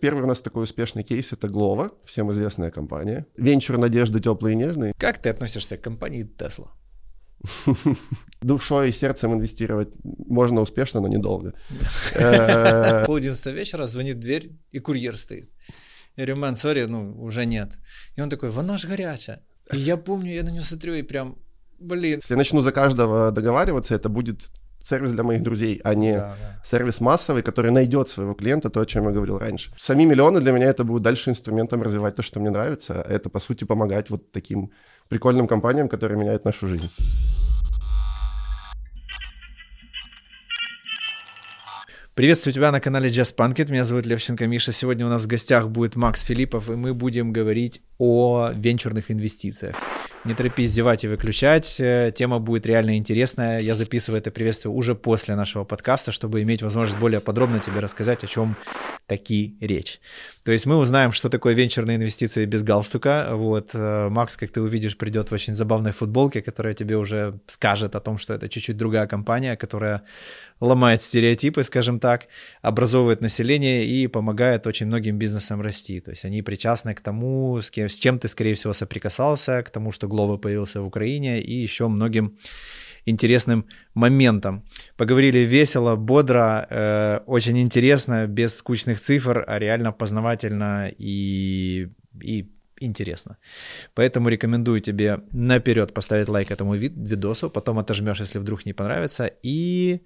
Первый у нас такой успешный кейс — это Глова, всем известная компания. Венчур «Надежды теплые и нежные». Как ты относишься к компании Tesla? Душой и сердцем инвестировать можно успешно, но недолго. Э, Пол одиннадцатого вечера звонит дверь, и курьер стоит. Я говорю, мэн, сори, ну, уже нет. И он такой, вона ж горячая. И я помню, я на него смотрю и прям, блин. Если я начну за каждого договариваться, это будет сервис для моих друзей, а не да, да. сервис массовый, который найдет своего клиента, то, о чем я говорил раньше. Сами миллионы для меня это будет дальше инструментом развивать то, что мне нравится. Это, по сути, помогать вот таким прикольным компаниям, которые меняют нашу жизнь. Приветствую тебя на канале Just Punkit. Меня зовут Левченко Миша. Сегодня у нас в гостях будет Макс Филиппов, и мы будем говорить о венчурных инвестициях. Не торопись зевать и выключать. Э, тема будет реально интересная. Я записываю это приветствие уже после нашего подкаста, чтобы иметь возможность более подробно тебе рассказать, о чем таки речь. То есть мы узнаем, что такое венчурные инвестиции без галстука. Вот э, Макс, как ты увидишь, придет в очень забавной футболке, которая тебе уже скажет о том, что это чуть-чуть другая компания, которая ломает стереотипы, скажем так, образовывает население и помогает очень многим бизнесам расти. То есть они причастны к тому, с, кем, с чем ты, скорее всего, соприкасался, к тому, что Глова появился в Украине и еще многим интересным моментом. Поговорили весело, бодро, э, очень интересно, без скучных цифр, а реально познавательно и, и интересно. Поэтому рекомендую тебе наперед поставить лайк этому видосу, потом отожмешь, если вдруг не понравится, и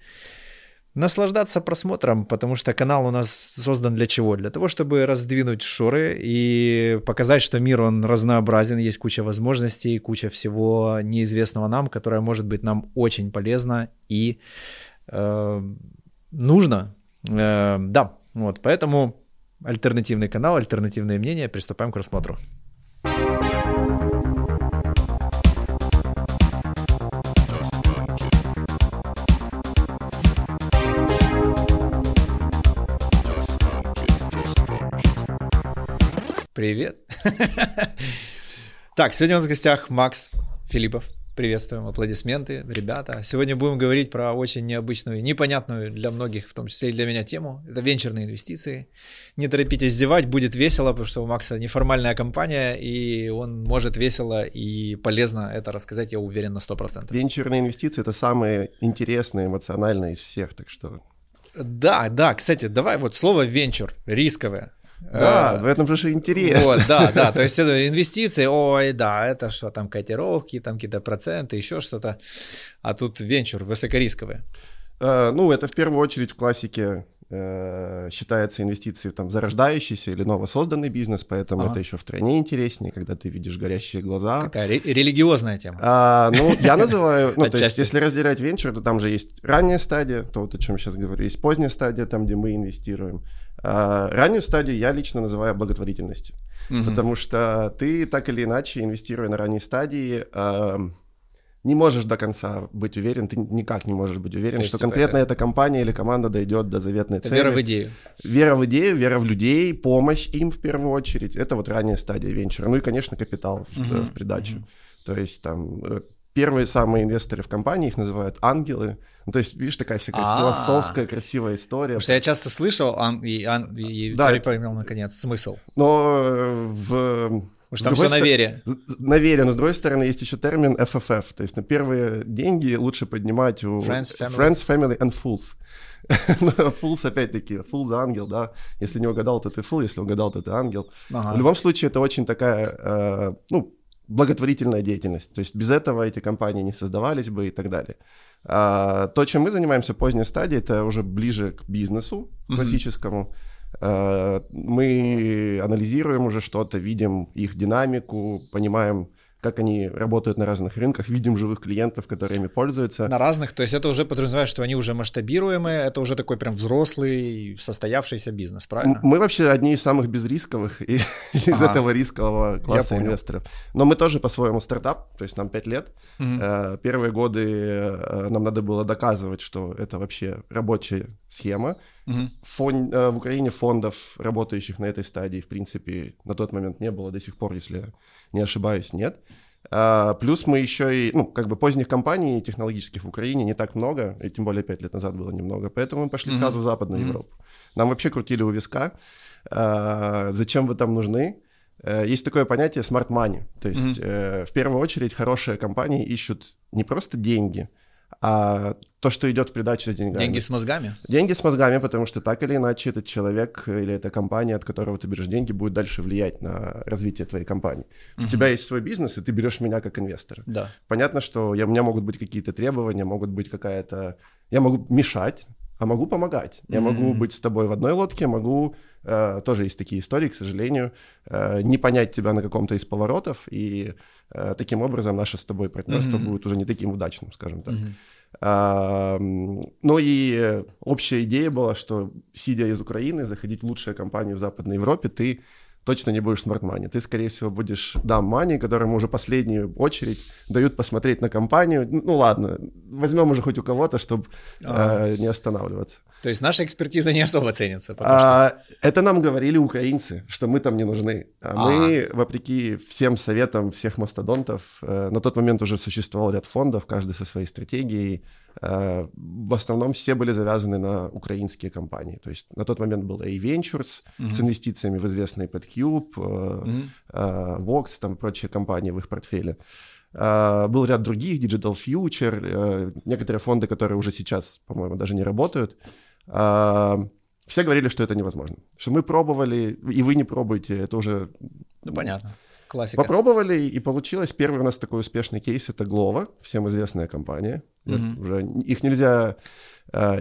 наслаждаться просмотром, потому что канал у нас создан для чего? Для того, чтобы раздвинуть шоры и показать, что мир, он разнообразен, есть куча возможностей, куча всего неизвестного нам, которое может быть нам очень полезно и э, нужно. Э, да, вот, поэтому альтернативный канал, альтернативное мнение, приступаем к рассмотру. Привет. Так, сегодня у нас в гостях Макс Филиппов. Приветствуем, аплодисменты, ребята. Сегодня будем говорить про очень необычную, непонятную для многих, в том числе и для меня тему. Это венчурные инвестиции. Не торопитесь зевать, будет весело, потому что у Макса неформальная компания, и он может весело и полезно это рассказать, я уверен, на 100%. Венчурные инвестиции — это самые интересные, эмоциональные из всех, так что... Да, да, кстати, давай вот слово венчур, рисковое. Да, в этом же интересно. Вот, да, да, то есть инвестиции, ой, да, это что там, котировки, там какие-то проценты, еще что-то, а тут венчур высокорисковый. Э, ну, это в первую очередь в классике э, считается инвестиции там, зарождающийся или новосозданный бизнес, поэтому ага. это еще втройне интереснее, когда ты видишь горящие глаза. Такая ре- религиозная тема. А, ну, я называю, ну, то есть, если разделять венчур, то там же есть ранняя стадия, то вот о чем я сейчас говорю, есть поздняя стадия, там, где мы инвестируем. А, раннюю стадию я лично называю благотворительностью, угу. потому что ты так или иначе, инвестируя на ранней стадии, не можешь до конца быть уверен, ты никак не можешь быть уверен, что конкретно это... эта компания или команда дойдет до заветной это цели. Вера в идею. Вера в идею, вера в людей, помощь им в первую очередь. Это вот ранняя стадия венчура. Ну и, конечно, капитал в, uh в придачу. uh То есть там э, первые самые инвесторы в компании, их называют ангелы. Ну, то есть, видишь, такая всякая А-а-а. философская, красивая история. Потому что я часто слышал, ан- и, ан- и да, теперь поймел, наконец, смысл. Но э, в... Потому что там все на вере. На вере, но с другой стороны есть еще термин FFF, то есть на первые деньги лучше поднимать у Friends, Family, friends, family and Fools. fools опять-таки, Fools за ангел, да. Если не угадал, то ты фул, если угадал, то ты ангел. Ага. В любом случае это очень такая, э, ну, благотворительная деятельность. То есть без этого эти компании не создавались бы и так далее. А, то, чем мы занимаемся поздней стадии, это уже ближе к бизнесу классическому. А, мы анализируем уже что-то, видим их динамику, понимаем, как они работают на разных рынках, видим живых клиентов, которые ими пользуются. На разных, то есть это уже подразумевает, что они уже масштабируемые, это уже такой прям взрослый, состоявшийся бизнес, правильно? Мы вообще одни из самых безрисковых и, из ага. этого рискового класса инвесторов. Но мы тоже по-своему стартап, то есть нам 5 лет. Угу. Первые годы э, нам надо было доказывать, что это вообще рабочая схема. Угу. Фон, э, в Украине фондов, работающих на этой стадии, в принципе, на тот момент не было, до сих пор, если не ошибаюсь, нет. А, плюс мы еще и, ну, как бы поздних компаний технологических в Украине не так много, и тем более пять лет назад было немного, поэтому мы пошли mm-hmm. сразу в Западную mm-hmm. Европу. Нам вообще крутили у виска, А, зачем вы там нужны? Э, есть такое понятие smart money. То есть mm-hmm. в первую очередь хорошие компании ищут не просто деньги, а то, что идет в придачу с деньгами. Деньги с мозгами? Деньги с мозгами, потому что так или иначе этот человек или эта компания, от которого ты берешь деньги, будет дальше влиять на развитие твоей компании. Uh-huh. У тебя есть свой бизнес, и ты берешь меня как инвестора. Да. Понятно, что я, у меня могут быть какие-то требования, могут быть какая-то... Я могу мешать, а могу помогать. Я mm-hmm. могу быть с тобой в одной лодке, могу... Э, тоже есть такие истории, к сожалению, э, не понять тебя на каком-то из поворотов, и э, таким образом наше с тобой партнерство mm-hmm. будет уже не таким удачным, скажем так. Mm-hmm. Ну и общая идея была, что сидя из Украины, заходить в лучшие компании в Западной Европе, ты точно не будешь smart money. Ты, скорее всего, будешь дам money, которому уже последнюю очередь дают посмотреть на компанию. Ну ладно, возьмем уже хоть у кого-то, чтобы а. э, не останавливаться. То есть наша экспертиза не особо ценится пока а, что. Это нам говорили украинцы, что мы там не нужны. А, а. мы, вопреки всем советам всех мастодонтов, э, на тот момент уже существовал ряд фондов, каждый со своей стратегией. Э, в основном все были завязаны на украинские компании. То есть на тот момент был A-Ventures mm-hmm. с инвестициями в известный PadCube, mm-hmm. Vox, там прочие компании в их портфеле. Был ряд других, Digital Future, некоторые фонды, которые уже сейчас, по-моему, даже не работают. Все говорили, что это невозможно. Что мы пробовали, и вы не пробуете, это уже... Ну, понятно. Классика. Попробовали, и получилось. Первый у нас такой успешный кейс — это Glovo, всем известная компания. Mm-hmm. Уже их нельзя э,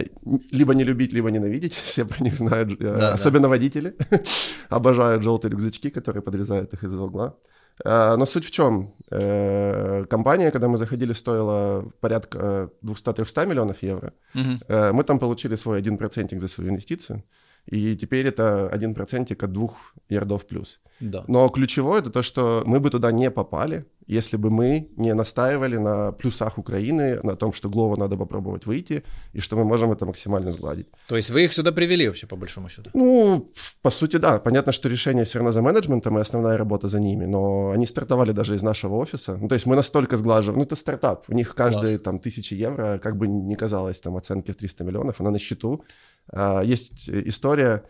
либо не любить, либо ненавидеть. Все про них знают, э, да, особенно да. водители. Обожают желтые рюкзачки, которые подрезают их из угла. Э, но суть в чем? Э, компания, когда мы заходили, стоила порядка 200-300 миллионов евро. Mm-hmm. Мы там получили свой 1% за свою инвестицию. И теперь это один процентик от двух ярдов плюс. Да. Но ключевое это то, что мы бы туда не попали, если бы мы не настаивали на плюсах Украины, на том, что Глова надо попробовать выйти, и что мы можем это максимально сгладить. То есть вы их сюда привели вообще, по большому счету? Ну, по сути, да. Понятно, что решение все равно за менеджментом, и основная работа за ними, но они стартовали даже из нашего офиса. Ну, то есть мы настолько сглаживаем. Ну, это стартап. У них каждые там тысячи евро, как бы ни казалось, там оценки в 300 миллионов, она на счету. А, есть история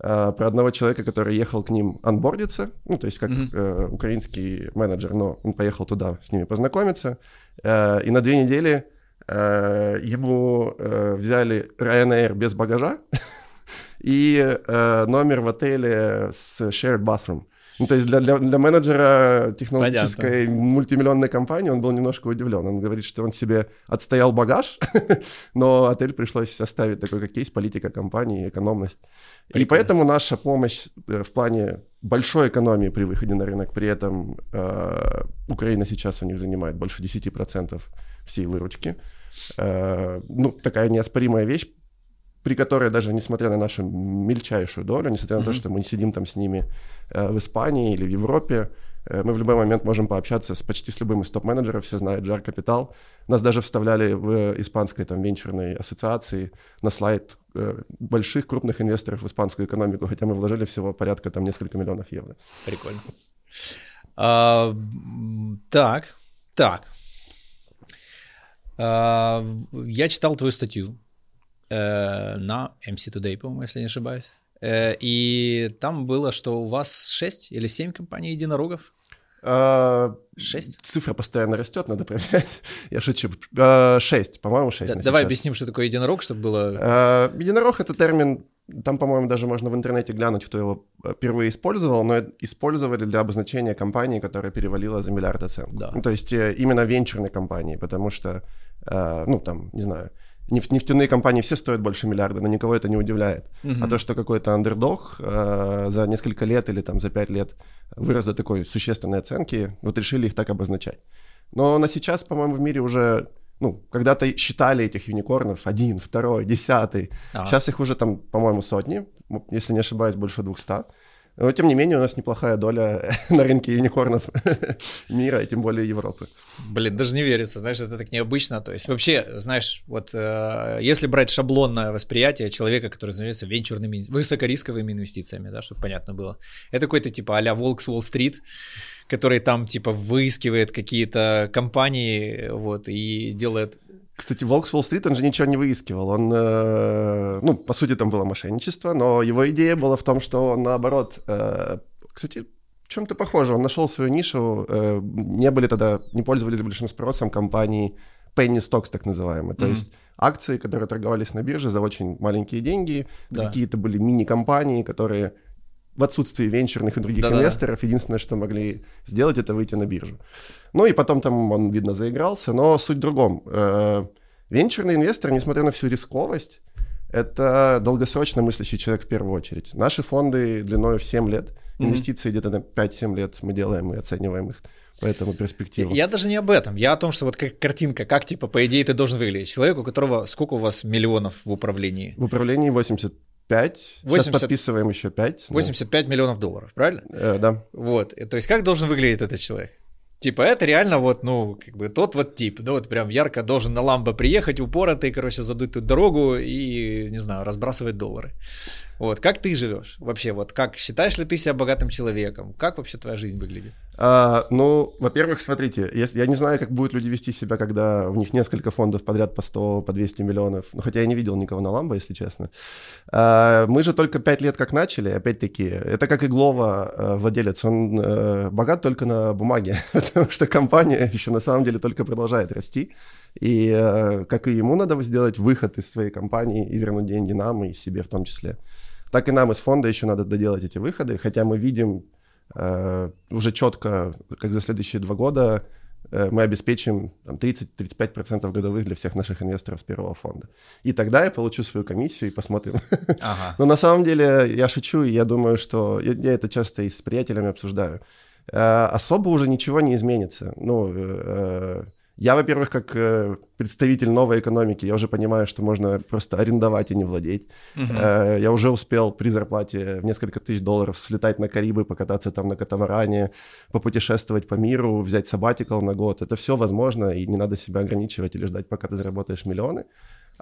а, про одного человека, который ехал к ним анбордиться, ну, то есть как mm-hmm. э, украинский менеджер, но он поехал туда с ними познакомиться, э, и на две недели э, ему э, взяли Ryanair без багажа и э, номер в отеле с shared bathroom. Ну, то есть для, для, для менеджера технологической Понятно. мультимиллионной компании он был немножко удивлен. Он говорит, что он себе отстоял багаж, но отель пришлось оставить такой, как есть, политика компании, экономность. Прикольно. И поэтому наша помощь э, в плане большой экономии при выходе на рынок, при этом э, Украина сейчас у них занимает больше 10% всей выручки. Э, ну, такая неоспоримая вещь, при которой даже несмотря на нашу мельчайшую долю, несмотря на mm-hmm. то, что мы не сидим там с ними э, в Испании или в Европе, э, мы в любой момент можем пообщаться с почти с любым из топ-менеджеров, все знают Jar Capital. Нас даже вставляли в испанской там венчурной ассоциации на слайд э, больших крупных инвесторов в испанскую экономику, хотя мы вложили всего порядка там несколько миллионов евро. Прикольно. А, так, так. А, я читал твою статью э, на MC Today, по-моему, если не ошибаюсь. Э, и там было, что у вас 6 или 7 компаний единорогов. А, шесть? Цифра постоянно растет, надо проверять. Я шучу. А, шесть, по-моему, шесть. Да, давай сейчас. объясним, что такое единорог, чтобы было... А, единорог — это термин, там, по-моему, даже можно в интернете глянуть, кто его впервые использовал, но использовали для обозначения компании, которая перевалила за миллиард оценку. Да. Ну, то есть э, именно венчурной компании, потому что, ну, там, не знаю, Неф- нефтяные компании все стоят больше миллиарда, но никого это не удивляет. Uh-huh. А то, что какой-то андердог э, за несколько лет или там за пять лет вырос до такой существенной оценки, вот решили их так обозначать. Но на сейчас, по-моему, в мире уже, ну, когда-то считали этих юникорнов один, второй, десятый. Uh-huh. Сейчас их уже там, по-моему, сотни, если не ошибаюсь, больше двухста. Но, тем не менее, у нас неплохая доля на рынке юникорнов мира, и тем более Европы. Блин, даже не верится, знаешь, это так необычно. То есть вообще, знаешь, вот э, если брать шаблонное восприятие человека, который занимается венчурными, высокорисковыми инвестициями, да, чтобы понятно было, это какой-то типа а-ля Волк с Уолл-стрит, который там типа выискивает какие-то компании, вот, и делает Кстати, Волк с Уолл-стрит, он же ничего не выискивал. Он, э, ну, по сути, там было мошенничество, но его идея была в том, что он, наоборот, э, кстати, в чем-то похоже. Он нашел свою нишу. Э, не были тогда, не пользовались большим спросом компании penny stocks, так называемые. Mm-hmm. То есть акции, которые торговались на бирже за очень маленькие деньги. Да. Какие-то были мини-компании, которые в отсутствии венчурных и других Да-да. инвесторов единственное, что могли сделать, это выйти на биржу. Ну и потом там он, видно, заигрался, но суть в другом. Э, венчурный инвестор, несмотря на всю рисковость, это долгосрочно мыслящий человек в первую очередь. Наши фонды длиной в 7 лет, инвестиции mm-hmm. где-то на 5-7 лет мы делаем и оцениваем их по этому перспективу. Я, я даже не об этом. Я о том, что вот как картинка, как типа, по идее, ты должен выглядеть. Человек, у которого сколько у вас миллионов в управлении? В управлении 80 5. 80, Сейчас подписываем еще 5. 85 да. миллионов долларов, правильно? Э, да. Вот. То есть как должен выглядеть этот человек? Типа, это реально вот, ну, как бы тот вот тип, да, вот прям ярко должен на ламбо приехать, упоротый, короче, задуть тут дорогу и, не знаю, разбрасывать доллары. Вот, как ты живешь вообще, вот как, считаешь ли ты себя богатым человеком? Как вообще твоя жизнь выглядит? А, ну, во-первых, смотрите, если, я не знаю, как будут люди вести себя, когда у них несколько фондов подряд по 100, по 200 миллионов. Ну, хотя я не видел никого на Ламбо, если честно. А, мы же только 5 лет как начали, опять-таки. Это как и Глова, э, владелец. Он а, богат только на бумаге, потому что компания еще на самом деле только продолжает расти. И а, как и ему надо сделать выход из своей компании и вернуть деньги нам и себе в том числе. Так и нам из фонда еще надо доделать эти выходы, хотя мы видим Э, уже четко, как за следующие два года, э, мы обеспечим 30-35% годовых для всех наших инвесторов с первого фонда. И тогда я получу свою комиссию и посмотрим. Ага. Но на самом деле я шучу, и я думаю, что я, я это часто и с приятелями обсуждаю. Э, особо уже ничего не изменится. Ну, я, во-первых, как э, представитель новой экономики, я уже понимаю, что можно просто арендовать и не владеть. Э, я уже успел при зарплате в несколько тысяч долларов слетать на Карибы, покататься там на катамаране, попутешествовать по миру, взять сабатикл на год. Это все возможно, и не надо себя ограничивать или ждать, пока ты заработаешь миллионы.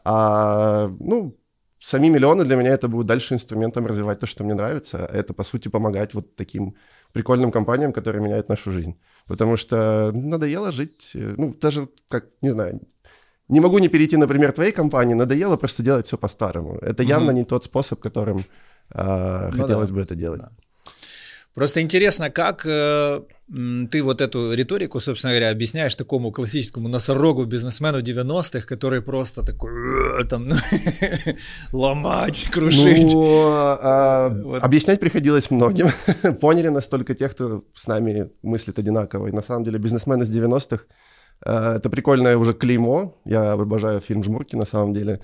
А, ну, сами миллионы для меня это будут дальше инструментом развивать то, что мне нравится. Это, по сути, помогать вот таким прикольным компаниям, которые меняют нашу жизнь. Потому что надоело жить, э, ну, даже, как, не знаю, не могу не перейти, например, твоей компании, надоело просто делать все по-старому. Это явно mm-hmm. не тот способ, которым э, ну, хотелось да. бы это делать. Да. Просто интересно, как э, ты вот эту риторику, собственно говоря, объясняешь такому классическому носорогу бизнесмену 90-х, который просто такой «Э, там ломать, крушить. Ну, а, вот. Объяснять приходилось многим. Поняли настолько тех, кто с нами мыслит одинаково. И на самом деле бизнесмены с 90-х э, это прикольное уже клеймо. Я обожаю фильм «Жмурки» на самом деле.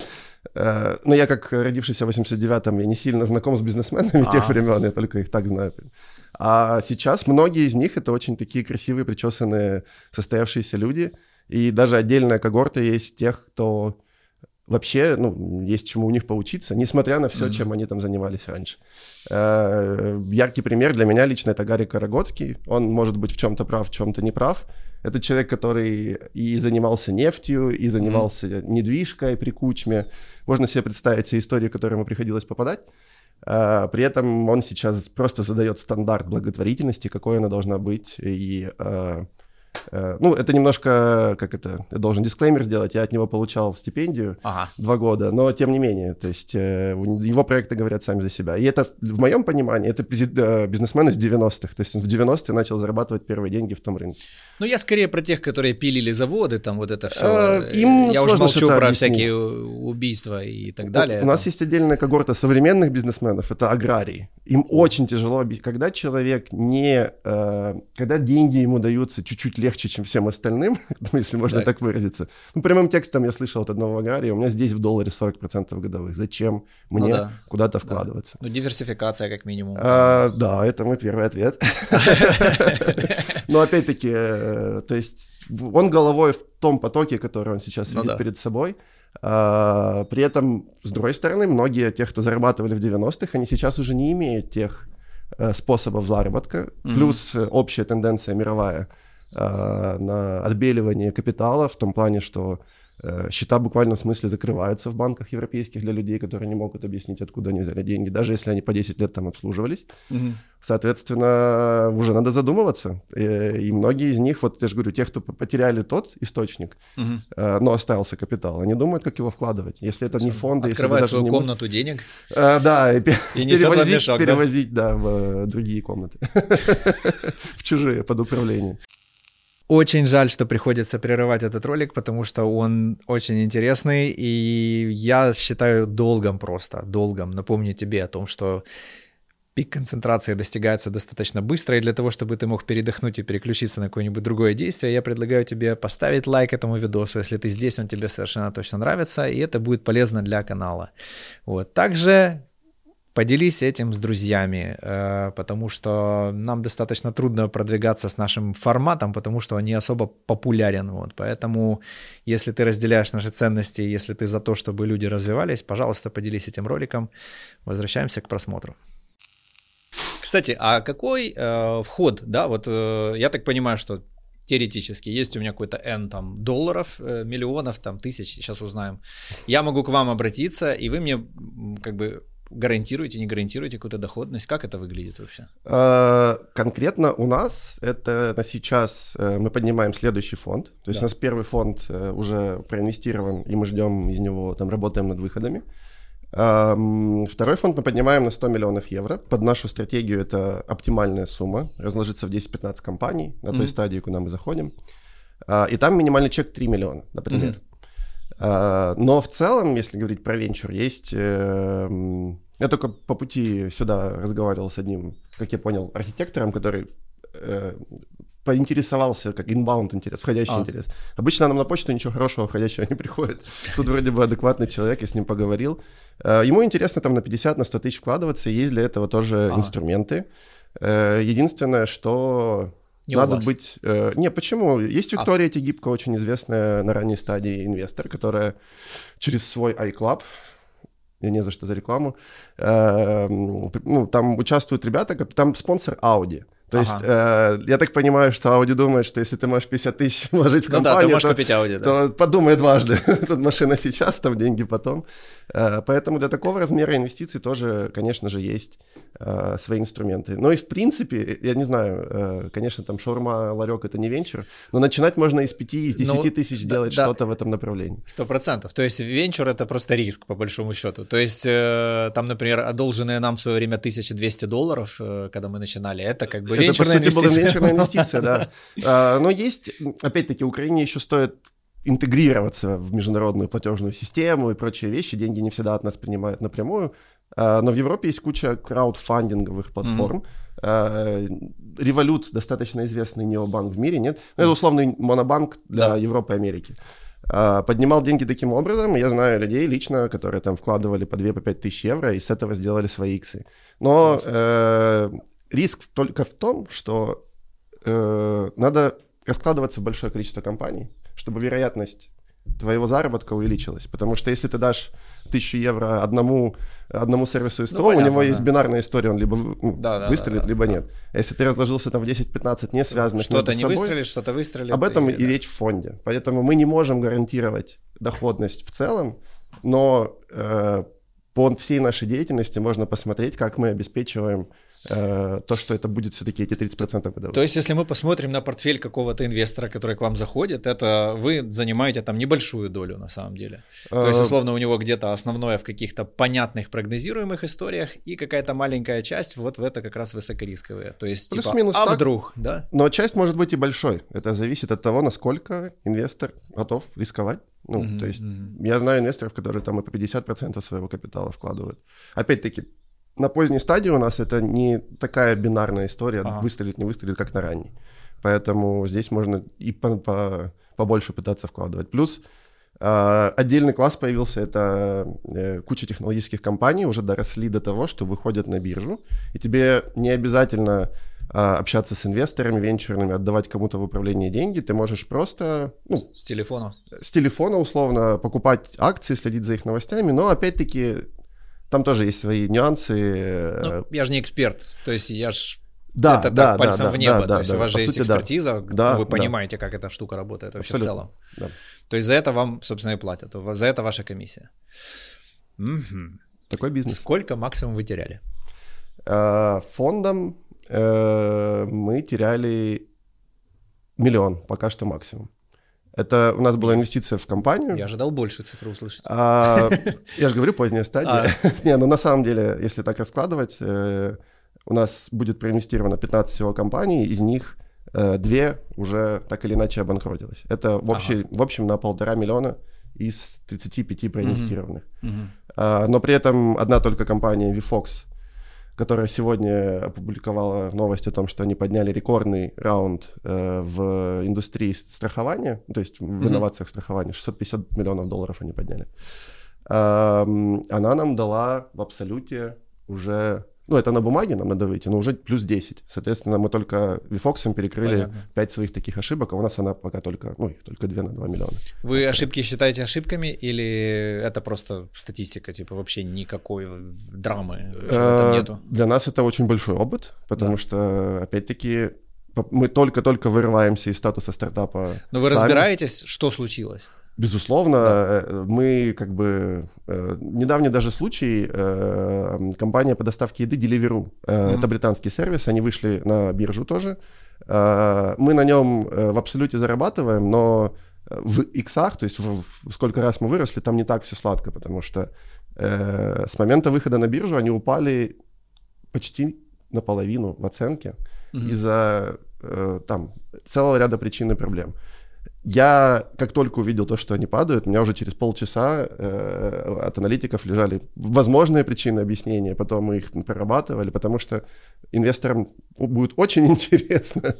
Э, но я как родившийся в 89-м, я не сильно знаком с бизнесменами А-а-а. тех времен, я только их так знаю. А сейчас многие из них это очень такие красивые, причесанные, состоявшиеся люди. И даже отдельная когорта есть тех, кто вообще, ну, есть чему у них поучиться, несмотря на все, mm-hmm. чем они там занимались раньше. Э, яркий пример для меня лично это Гарри Карагодский. Он может быть в чем-то прав, в чем-то не прав. Это человек, который и занимался нефтью, и занимался mm-hmm. недвижкой при Кучме. Можно себе представить все истории, которые ему приходилось попадать. А, при этом он сейчас просто задает стандарт благотворительности, какой она должна быть. И а, ну, это немножко, как это, я должен дисклеймер сделать, я от него получал стипендию ага. два года, но тем не менее, то есть э, его проекты говорят сами за себя. И это, в моем понимании, это э, бизнесмен из 90-х, то есть он в 90-е начал зарабатывать первые деньги в том рынке. Ну, я скорее про тех, которые пилили заводы, там вот это все. Им я уже молчу про объяснить. всякие убийства и так далее. У, у нас есть отдельная когорта современных бизнесменов, это аграрии. Им очень тяжело, когда человек не, когда деньги ему даются чуть-чуть легче, легче, чем всем остальным, ну, если можно так, так выразиться. Ну, прямым текстом я слышал от одного агрария, у меня здесь в долларе 40% годовых. Зачем мне ну, да. куда-то вкладываться? Да. Ну, диверсификация как минимум. А, да, это мой первый ответ. Но опять-таки, э, то есть он головой в том потоке, который он сейчас ну видит перед собой. А, при этом, с другой стороны, многие тех, кто зарабатывали в 90-х, они сейчас уже не имеют тех э, способов заработка, mm-hmm. плюс общая тенденция мировая – на отбеливание капитала в том плане, что Э, счета буквально в смысле закрываются в банках европейских для людей, которые не могут объяснить, откуда они взяли деньги, даже если они по 10 лет там обслуживались. Угу. Соответственно, уже надо задумываться. И, и многие из них, вот я же говорю, те, кто потеряли тот источник, угу. но остался капитал, они думают, как его вкладывать. Если это не фонды... Открывать свою не... комнату денег. А, да, и, и перевозить, мешок, перевозить да? да, в другие комнаты. В чужие под управление. Очень жаль, что приходится прерывать этот ролик, потому что он очень интересный, и я считаю долгом просто, долгом напомню тебе о том, что пик концентрации достигается достаточно быстро, и для того, чтобы ты мог передохнуть и переключиться на какое-нибудь другое действие, я предлагаю тебе поставить лайк этому видосу, если ты здесь, он тебе совершенно точно нравится, и это будет полезно для канала. Вот. Также Поделись этим с друзьями, э, потому что нам достаточно трудно продвигаться с нашим форматом, потому что он не особо популярен. Вот. Поэтому, если ты разделяешь наши ценности, если ты за то, чтобы люди развивались, пожалуйста, поделись этим роликом. Возвращаемся к просмотру. Кстати, а какой э, вход, да, вот э, я так понимаю, что теоретически, есть у меня какой-то N там долларов, э, миллионов, там тысяч, сейчас узнаем. Я могу к вам обратиться, и вы мне как бы гарантируете, не гарантируете какую-то доходность? Как это выглядит вообще? А, конкретно у нас это на сейчас э, мы поднимаем следующий фонд. То есть да. у нас первый фонд э, уже проинвестирован, и мы ждем из него, там работаем над выходами. Второй фонд мы поднимаем на 100 миллионов евро. Под нашу стратегию это оптимальная сумма, разложится в 10-15 компаний на той mm-hmm. стадии, куда мы заходим. И там минимальный чек 3 миллиона, например. Mm-hmm. А, но в целом, если говорить про венчур, есть... Эм, я только по пути сюда разговаривал с одним, как я понял, архитектором, который э, поинтересовался, как инбаунд интерес, входящий а. интерес. Обычно нам на почту ничего хорошего входящего не приходит. Тут вроде бы адекватный человек, я с ним поговорил. Э, ему интересно там на 50, на 100 тысяч вкладываться, есть для этого тоже а. инструменты. Э, единственное, что не Надо быть... Э, не, почему? Есть а. Виктория а. Тегибко, очень известная на ранней стадии инвестор, которая через свой iClub, я не за что за рекламу, э, ну, там участвуют ребята, там спонсор Audi. То ага. есть, э, я так понимаю, что Audi думает, что если ты можешь 50 тысяч вложить в компанию, ну да, ты можешь то, купить Audi, да. то подумай дважды. Тут машина сейчас, там деньги потом. Э, поэтому для такого размера инвестиций тоже, конечно же, есть э, свои инструменты. Но и в принципе, я не знаю, э, конечно, там шаурма, ларек это не венчур, но начинать можно из 5, из 10 ну, тысяч да, делать да, что-то в этом направлении. Сто процентов. То есть венчур это просто риск, по большому счету. То есть э, там, например, одолженные нам в свое время 1200 долларов, э, когда мы начинали, это как бы это, по сути, была венчурная инвестиция, да. А, но есть, опять-таки, Украине еще стоит интегрироваться в международную платежную систему и прочие вещи. Деньги не всегда от нас принимают напрямую. А, но в Европе есть куча краудфандинговых платформ. Револют, mm-hmm. достаточно известный необанк в мире, нет? Ну, это условный монобанк для да. Европы и Америки. А, поднимал деньги таким образом. Я знаю людей лично, которые там вкладывали по 2-5 по тысяч евро и с этого сделали свои иксы. Но э, риск только в том, что э, надо раскладываться в большое количество компаний, чтобы вероятность твоего заработка увеличилась. Потому что если ты дашь тысячу евро одному, одному сервису СТО, ну, понятно, у него да. есть бинарная история, он либо ну, да, выстрелит, да, либо да. нет. А если ты разложился там в 10-15 не связанных Что-то не собой, выстрелит, что-то выстрелит. Об этом и, и да. речь в фонде. Поэтому мы не можем гарантировать доходность в целом, но э, по всей нашей деятельности можно посмотреть, как мы обеспечиваем то, что это будет все-таки эти 30% годовых. То есть, если мы посмотрим на портфель какого-то инвестора, который к вам заходит, это вы занимаете там небольшую долю на самом деле. То есть, э, условно, у него где-то основное в каких-то понятных прогнозируемых историях и какая-то маленькая часть вот в это как раз высокорисковые. То есть, типа, Плюс-минус а так, вдруг, да? Но часть может быть и большой. Это зависит от того, насколько инвестор готов рисковать. Ну, mm-hmm, то есть, mm-hmm. я знаю инвесторов, которые там и по 50% своего капитала вкладывают. Опять-таки, на поздней стадии у нас это не такая бинарная история, ага. выстрелит, не выстрелит, как на ранней. Поэтому здесь можно и по, по, побольше пытаться вкладывать. Плюс э, отдельный класс появился, это э, куча технологических компаний уже доросли до того, что выходят на биржу, и тебе не обязательно э, общаться с инвесторами венчурными, отдавать кому-то в управление деньги, ты можешь просто... Ну, с телефона. С телефона, условно, покупать акции, следить за их новостями, но опять-таки там тоже есть свои нюансы. Ну, я же не эксперт, то есть я же да, это да, так пальцем да, в небо. Да, то есть да, у вас же есть сути, экспертиза, да, вы понимаете, да. как эта штука работает вообще Абсолютно. в целом. Да. То есть за это вам, собственно, и платят. За это ваша комиссия. Угу. Такой бизнес. Сколько максимум вы теряли? Э, фондом э, мы теряли миллион, пока что максимум. Это у нас была инвестиция в компанию. Я ожидал большую цифру услышать. А, я же говорю, поздняя стадия. А. Не, ну на самом деле, если так раскладывать, э, у нас будет проинвестировано 15 всего компаний, из них э, две уже так или иначе обанкротилось. Это в, общей, ага. в общем на полтора миллиона из 35 проинвестированных. Угу. Угу. А, но при этом одна только компания VFox которая сегодня опубликовала новость о том, что они подняли рекордный раунд э, в индустрии страхования, то есть в mm-hmm. инновациях страхования, 650 миллионов долларов они подняли. Э, она нам дала в абсолюте уже ну, это на бумаге нам надо выйти, но уже плюс 10. Соответственно, мы только VFox перекрыли Понятно. 5 своих таких ошибок, а у нас она пока только, ну, их только 2 на 2 миллиона. Вы ошибки считаете ошибками или это просто статистика, типа вообще никакой драмы этом э, нету? Для нас это очень большой опыт, потому да. что, опять-таки, мы только-только вырываемся из статуса стартапа. Но вы сами. разбираетесь, что случилось? Безусловно, да. Э, мы как бы э, недавний даже случай э, компания по доставке еды Deliveroo, mm-hmm. это британский сервис, они вышли на биржу тоже. Мы на нем в абсолюте зарабатываем, но в иксах, то есть в, в сколько раз мы выросли, там не так все сладко, потому что э, с момента выхода на биржу они упали почти наполовину в оценке mm-hmm. из-за э, там целого ряда причин и проблем. Я, как только увидел то, что они падают, у меня уже через полчаса э, от аналитиков лежали возможные причины объяснения, потом мы их прорабатывали, потому что инвесторам будет очень интересно,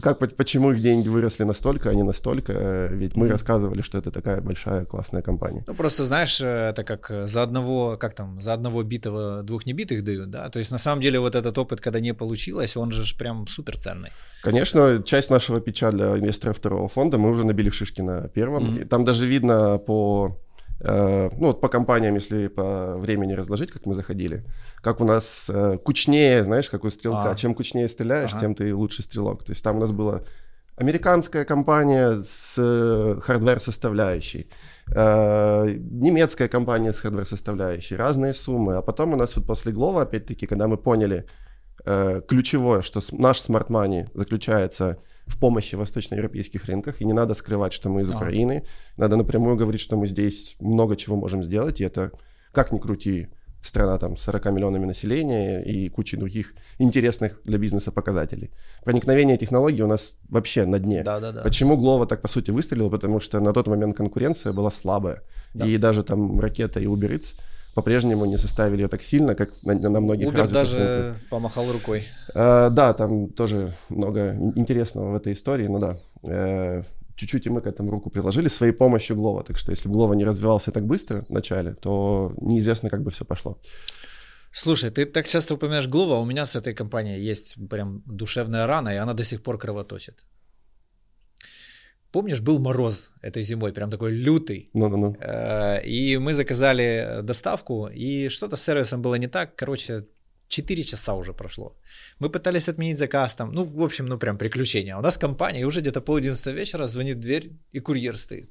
как, почему их деньги выросли настолько, а не настолько, э, ведь мы рассказывали, что это такая большая классная компания. Ну, просто знаешь, э, это как за одного, как там, за одного битого двух небитых дают, да, то есть на самом деле вот этот опыт, когда не получилось, он же прям супер ценный. Конечно, часть нашего пича для инвестора второго фонда мы уже набили шишки на первом. Mm-hmm. Там даже видно по э, ну, вот по компаниям, если по времени разложить, как мы заходили, как у нас э, кучнее, знаешь, как у стрелка. А. Чем кучнее стреляешь, ага. тем ты лучший стрелок. То есть там у нас была американская компания с э, хардвер-составляющей, немецкая компания с хардвер-составляющей, разные суммы. А потом у нас вот после Глова, опять-таки, когда мы поняли, Э, ключевое, что наш smart money заключается в помощи восточноевропейских рынках, и не надо скрывать, что мы из а. Украины, надо напрямую говорить, что мы здесь много чего можем сделать, и это, как ни крути, страна там с 40 миллионами населения и кучей других интересных для бизнеса показателей. Проникновение технологий у нас вообще на дне. Да, да, да. Почему Глова так по сути выстрелил? Потому что на тот момент конкуренция была слабая. Да. И даже там ракета и Uber Eats по-прежнему не составили ее так сильно, как на, на многих Uber даже рынках. помахал рукой. Э, да, там тоже много интересного в этой истории, ну да. Э, чуть-чуть и мы к этому руку приложили своей помощью Глова. Так что если бы Глова не развивался так быстро в начале, то неизвестно, как бы все пошло. Слушай, ты так часто упоминаешь Глова, у меня с этой компанией есть прям душевная рана, и она до сих пор кровоточит. Помнишь, был мороз этой зимой, прям такой лютый. Ну, ну, ну. И мы заказали доставку, и что-то с сервисом было не так. Короче, 4 часа уже прошло. Мы пытались отменить заказ там, ну, в общем, ну, прям приключения. У нас компания, и уже где-то пол одиннадцатого вечера звонит в дверь, и курьер стоит.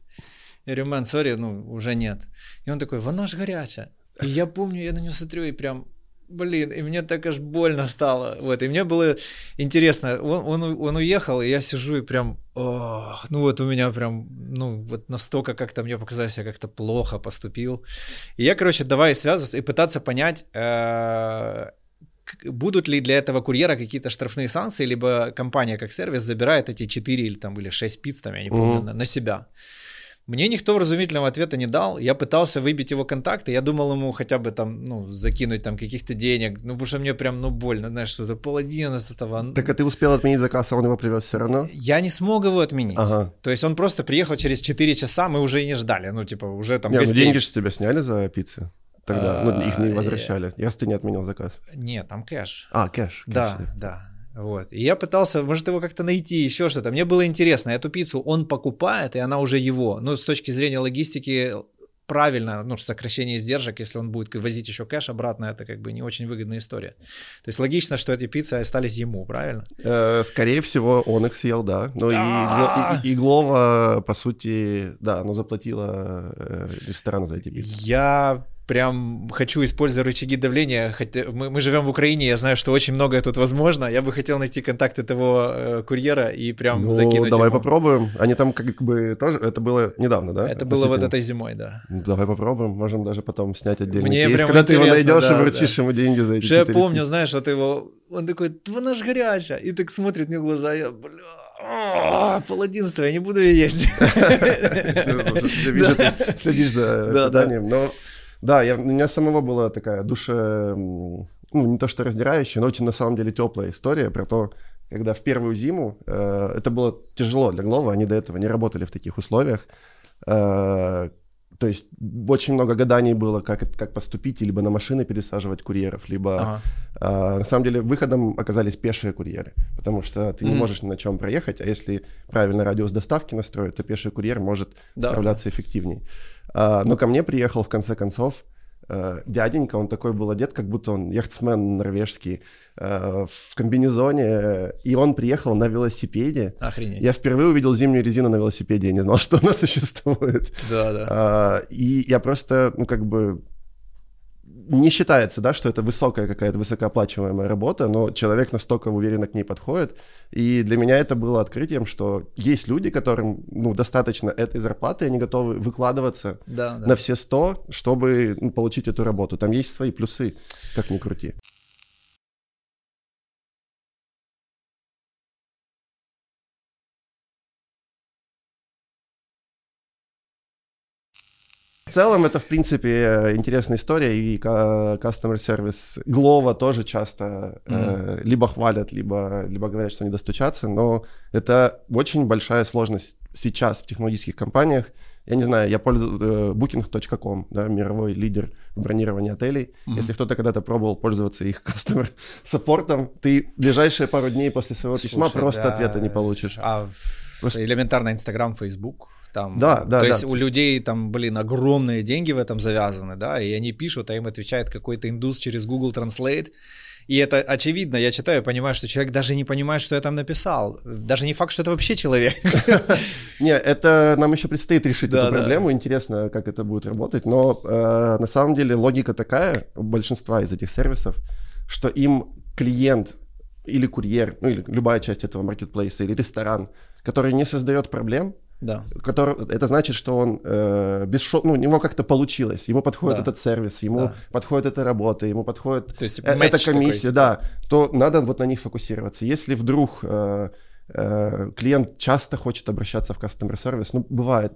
Я говорю, мэн, сори, ну, уже нет. И он такой, вона ж горячая. И я помню, я на него смотрю, и прям блин, и мне так аж больно стало. Вот, и мне было интересно, он, он, он уехал, и я сижу и прям, о, ну вот у меня прям, ну вот настолько как-то мне показалось, я как-то плохо поступил. И я, короче, давай связываться и пытаться понять, э, будут ли для этого курьера какие-то штрафные санкции, либо компания как сервис забирает эти 4 или, там, или 6 пиц, там, я не помню, mm-hmm. на, на себя. Мне никто вразумительного ответа не дал. Я пытался выбить его контакты. Я думал ему хотя бы там, ну, закинуть там каких-то денег. Ну, потому что мне прям, ну, больно, знаешь, что-то пол одиннадцатого. Так а ты успел отменить заказ, а он его привез все равно? Я не смог его отменить. Ага. То есть он просто приехал через 4 часа, мы уже и не ждали. Ну, типа, уже там не, ну, гостей... ну деньги же с тебя сняли за пиццу тогда. ну, их не а, возвращали. Я ты не отменил заказ. Нет, там кэш. А, кэш. кэш да, да. Вот. И я пытался, может, его как-то найти, еще что-то. Мне было интересно, эту пиццу он покупает, и она уже его. Ну, с точки зрения логистики, правильно, ну, сокращение издержек, если он будет возить еще кэш обратно, это как бы не очень выгодная история. То есть логично, что эти пиццы остались ему, правильно? Э, скорее всего, он их съел, да. Ну и Иглова, по сути, да, оно заплатила э, ресторану за эти пиццы. Я прям хочу использовать рычаги давления. Хотя мы, мы живем в Украине, я знаю, что очень многое тут возможно. Я бы хотел найти контакт этого э, курьера и прям ну, закинуть. Давай ему. попробуем. Они там как бы тоже. Это было недавно, да? Это было вот этой зимой, да. Давай попробуем. Можем даже потом снять отдельный Мне кейс, прям когда ты его найдешь да, и вручишь да. ему деньги за эти. Что я помню, знаешь, вот его. Он такой, вона ж горячая. И так смотрит мне в глаза, я, бля, паладинство, я не буду ее есть. Следишь за заданием, но да, я, у меня самого была такая душа, ну, не то что раздирающая, но очень на самом деле теплая история про то, когда в первую зиму, э, это было тяжело для Глова, они до этого не работали в таких условиях, э, то есть очень много гаданий было, как, как поступить, либо на машины пересаживать курьеров, либо ага. э, на самом деле выходом оказались пешие курьеры, потому что ты mm-hmm. не можешь ни на чем проехать, а если правильно радиус доставки настроить, то пеший курьер может да. справляться эффективней. А, но ко мне приехал в конце концов э, дяденька, он такой был одет, как будто он яхтсмен норвежский, э, в комбинезоне, и он приехал на велосипеде. Охренеть. Я впервые увидел зимнюю резину на велосипеде, я не знал, что она существует. Да, да. А, и я просто, ну, как бы не считается, да, что это высокая какая-то высокооплачиваемая работа, но человек настолько уверенно к ней подходит. И для меня это было открытием, что есть люди, которым ну, достаточно этой зарплаты, они готовы выкладываться да, да. на все сто, чтобы ну, получить эту работу. Там есть свои плюсы, как ни крути. В целом это, в принципе, интересная история, и customer сервис Глова тоже часто mm-hmm. э, либо хвалят, либо, либо говорят, что не достучаться, но это очень большая сложность сейчас в технологических компаниях. Я не знаю, я пользуюсь э, booking.com, да, мировой лидер в бронировании отелей. Mm-hmm. Если кто-то когда-то пробовал пользоваться их customer саппортом, ты ближайшие пару дней после своего Слушай, письма просто да, ответа не получишь. А просто... элементарно Инстаграм, Фейсбук там, да, да, то да. есть у людей там, блин, огромные деньги в этом завязаны, да, и они пишут, а им отвечает какой-то индус через Google Translate, и это очевидно, я читаю, понимаю, что человек даже не понимает, что я там написал. Даже не факт, что это вообще человек. Не, это нам еще предстоит решить эту проблему. Интересно, как это будет работать. Но э, на самом деле логика такая у большинства из этих сервисов, что им клиент или курьер, ну или любая часть этого маркетплейса, или ресторан, который не создает проблем, да. Который, это значит, что он э, бесшов... ну, у него как-то получилось, ему подходит да. этот сервис, ему да. подходит эта работа, ему подходит То есть, э, эта комиссия, такой, да, то надо вот на них фокусироваться. Если вдруг э, э, клиент часто хочет обращаться в customer service, ну, бывает,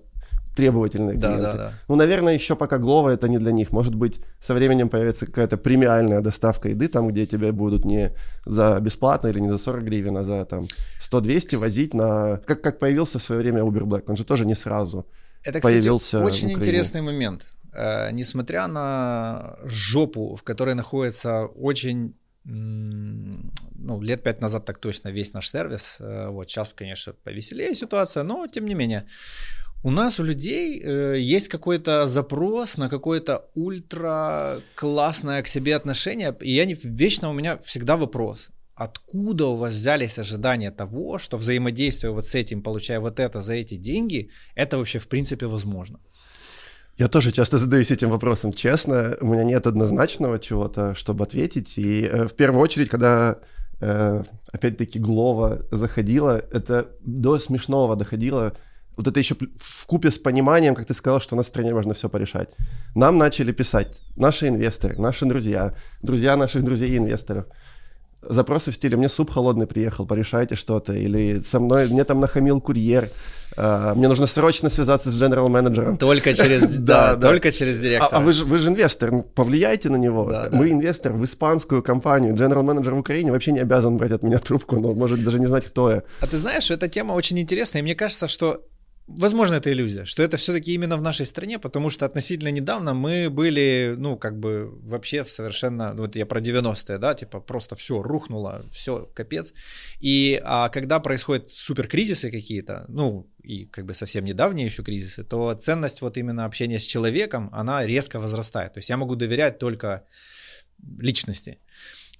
требовательные да, клиенты. Да, да. Ну, наверное, еще пока Глова это не для них. Может быть, со временем появится какая-то премиальная доставка еды, там, где тебе будут не за бесплатно или не за 40 гривен, а за там 100-200 возить на... Как, как появился в свое время Uber Black, он же тоже не сразу это, кстати, появился очень интересный момент. Э, несмотря на жопу, в которой находится очень ну, лет пять назад так точно весь наш сервис. Э, вот сейчас, конечно, повеселее ситуация, но тем не менее. У нас у людей э, есть какой-то запрос на какое-то ультра классное к себе отношение, и я не, вечно у меня всегда вопрос. Откуда у вас взялись ожидания того, что взаимодействуя вот с этим, получая вот это за эти деньги, это вообще в принципе возможно? Я тоже часто задаюсь этим вопросом. Честно, у меня нет однозначного чего-то, чтобы ответить. И э, в первую очередь, когда э, опять-таки Глова заходила, это до смешного доходило вот это еще в купе с пониманием, как ты сказал, что у нас в стране можно все порешать. Нам начали писать наши инвесторы, наши друзья, друзья наших друзей и инвесторов. Запросы в стиле «мне суп холодный приехал, порешайте что-то», или «со мной, мне там нахамил курьер», Uh, мне нужно срочно связаться с general менеджером. Только через, да, только через директора. А, а вы, же, вы же инвестор, повлияйте на него. Да, Мы да. инвестор в испанскую компанию, general менеджер в Украине вообще не обязан брать от меня трубку, но может даже не знать, кто я. А ты знаешь, эта тема очень интересная, и мне кажется, что Возможно, это иллюзия, что это все-таки именно в нашей стране, потому что относительно недавно мы были, ну, как бы вообще в совершенно, вот я про 90-е, да, типа просто все рухнуло, все, капец. И а когда происходят суперкризисы какие-то, ну, и как бы совсем недавние еще кризисы, то ценность вот именно общения с человеком, она резко возрастает. То есть я могу доверять только личности.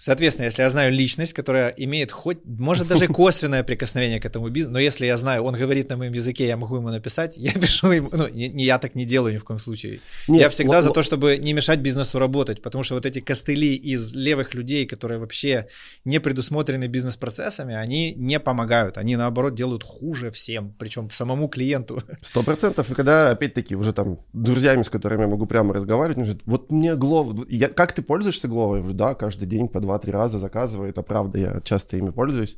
Соответственно, если я знаю личность, которая имеет хоть, может даже косвенное прикосновение к этому бизнесу, но если я знаю, он говорит на моем языке, я могу ему написать, я пишу ему, ну, не, не я так не делаю ни в коем случае. Нет, я всегда за то, чтобы не мешать бизнесу работать, потому что вот эти костыли из левых людей, которые вообще не предусмотрены бизнес-процессами, они не помогают, они наоборот делают хуже всем, причем самому клиенту. Сто процентов, и когда, опять-таки, уже там друзьями, с которыми я могу прямо разговаривать, они говорят, вот мне Глов, я, как ты пользуешься Гловой? Да, каждый день по два два-три раза заказываю, это правда, я часто ими пользуюсь.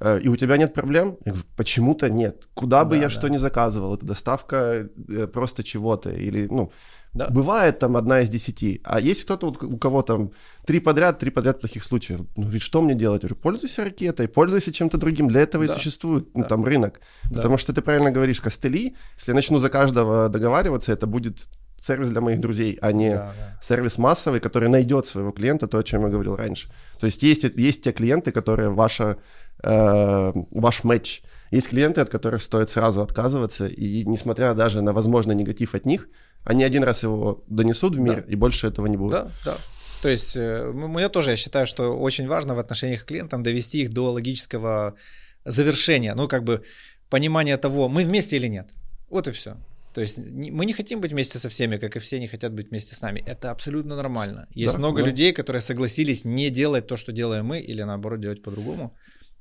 Э, и у тебя нет проблем? Я говорю, почему-то нет. Куда бы да, я да. что ни заказывал, это доставка э, просто чего-то. Или, ну, да. бывает там одна из десяти. А есть кто-то, у кого там три подряд, три подряд плохих случаев. Ну, ведь что мне делать? Я говорю, пользуйся ракетой, пользуйся чем-то другим. Для этого да. и существует ну, да. там рынок. Да. Потому что ты правильно говоришь, костыли, если я начну за каждого договариваться, это будет сервис для моих друзей, а не да, да. сервис массовый, который найдет своего клиента, то, о чем я говорил раньше. То есть есть, есть те клиенты, которые ваша, э, ваш матч. Есть клиенты, от которых стоит сразу отказываться, и несмотря даже на возможный негатив от них, они один раз его донесут в мир, да. и больше этого не будет. Да, да. То есть э, мне тоже, я считаю, что очень важно в отношениях к клиентам довести их до логического завершения, ну, как бы понимания того, мы вместе или нет. Вот и все. То есть мы не хотим быть вместе со всеми, как и все не хотят быть вместе с нами. Это абсолютно нормально. Есть да, много да. людей, которые согласились не делать то, что делаем мы, или наоборот делать по-другому.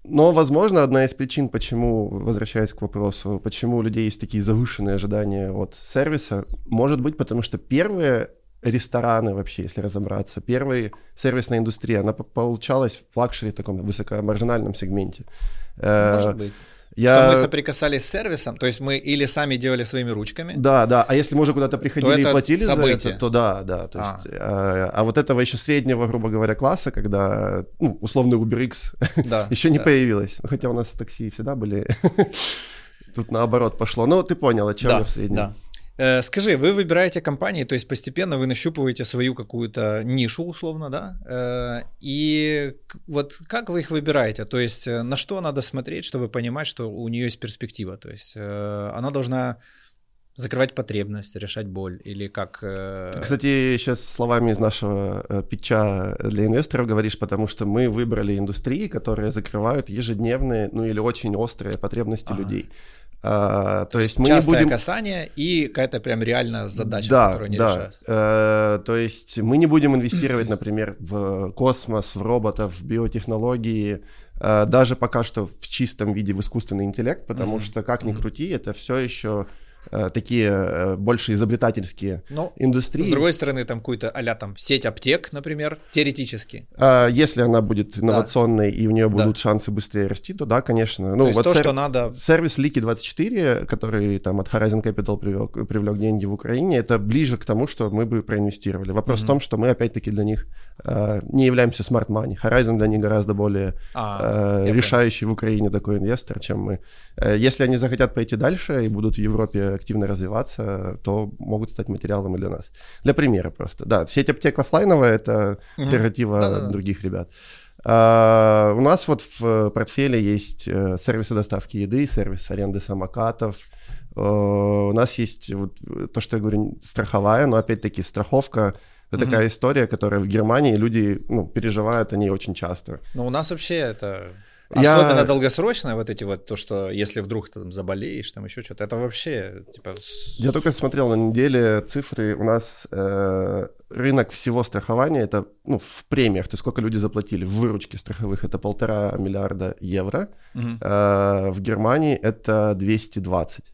Но, возможно, одна из причин, почему, возвращаясь к вопросу, почему у людей есть такие завышенные ожидания от сервиса, может быть, потому что первые рестораны вообще, если разобраться, первая сервисная индустрия, она получалась в luxury таком высокомаржинальном сегменте. Э, может быть. Я... Что мы соприкасались с сервисом, то есть мы или сами делали своими ручками. Да, да. А если мы уже куда-то приходили и платили событие. за это, то да, да. То а. есть, а, а вот этого еще среднего, грубо говоря, класса, когда ну, условный UberX да, еще не да. появилось. Ну, хотя у нас такси всегда были. Тут наоборот пошло. Ну, ты понял, о чем да, я в среднем. Да. Э, скажи, вы выбираете компании, то есть постепенно вы нащупываете свою какую-то нишу, условно, да? Э, и вот как вы их выбираете? То есть э, на что надо смотреть, чтобы понимать, что у нее есть перспектива? То есть она должна закрывать потребность, решать боль или как? Кстати, сейчас словами из нашего питча для инвесторов говоришь, потому что мы выбрали индустрии, которые закрывают ежедневные, ну или очень острые потребности ага. людей. А, то, то есть мы частое не будем... касание и какая-то прям реально задача, да, которую они да. решают. А, то есть мы не будем инвестировать, например, в космос, в роботов, в биотехнологии, а, даже пока что в чистом виде в искусственный интеллект, потому mm-hmm. что как ни крути, это все еще такие э, больше изобретательские Но, ну, индустрии. С другой стороны, там какую-то а там сеть аптек, например, теоретически. А, если она будет инновационной да. и у нее будут да. шансы быстрее расти, то да, конечно. Ну, то есть вот то, сер... что надо... Сервис Liki24, который там от Horizon Capital привлек, привлек деньги в Украине, это ближе к тому, что мы бы проинвестировали. Вопрос mm-hmm. в том, что мы опять-таки для них э, не являемся smart money. Horizon для них гораздо более а, э, решающий в Украине такой инвестор, чем мы. Э, если они захотят пойти дальше и будут в Европе активно развиваться, то могут стать материалом и для нас. Для примера просто. Да, сеть аптек офлайновая — это угу. прерогатива да, других ребят. А, у нас вот в портфеле есть э, сервисы доставки еды, сервис аренды самокатов. Э, у нас есть вот то, что я говорю, страховая, но опять-таки страховка это угу. такая история, которая в Германии люди ну, переживают они очень часто. Но у нас вообще это Особенно я... долгосрочно вот эти вот, то, что если вдруг ты там заболеешь, там еще что-то, это вообще, типа... Я только смотрел на неделе цифры, у нас э, рынок всего страхования, это, ну, в премиях, то есть сколько люди заплатили в выручке страховых, это полтора миллиарда евро, угу. э, в Германии это 220.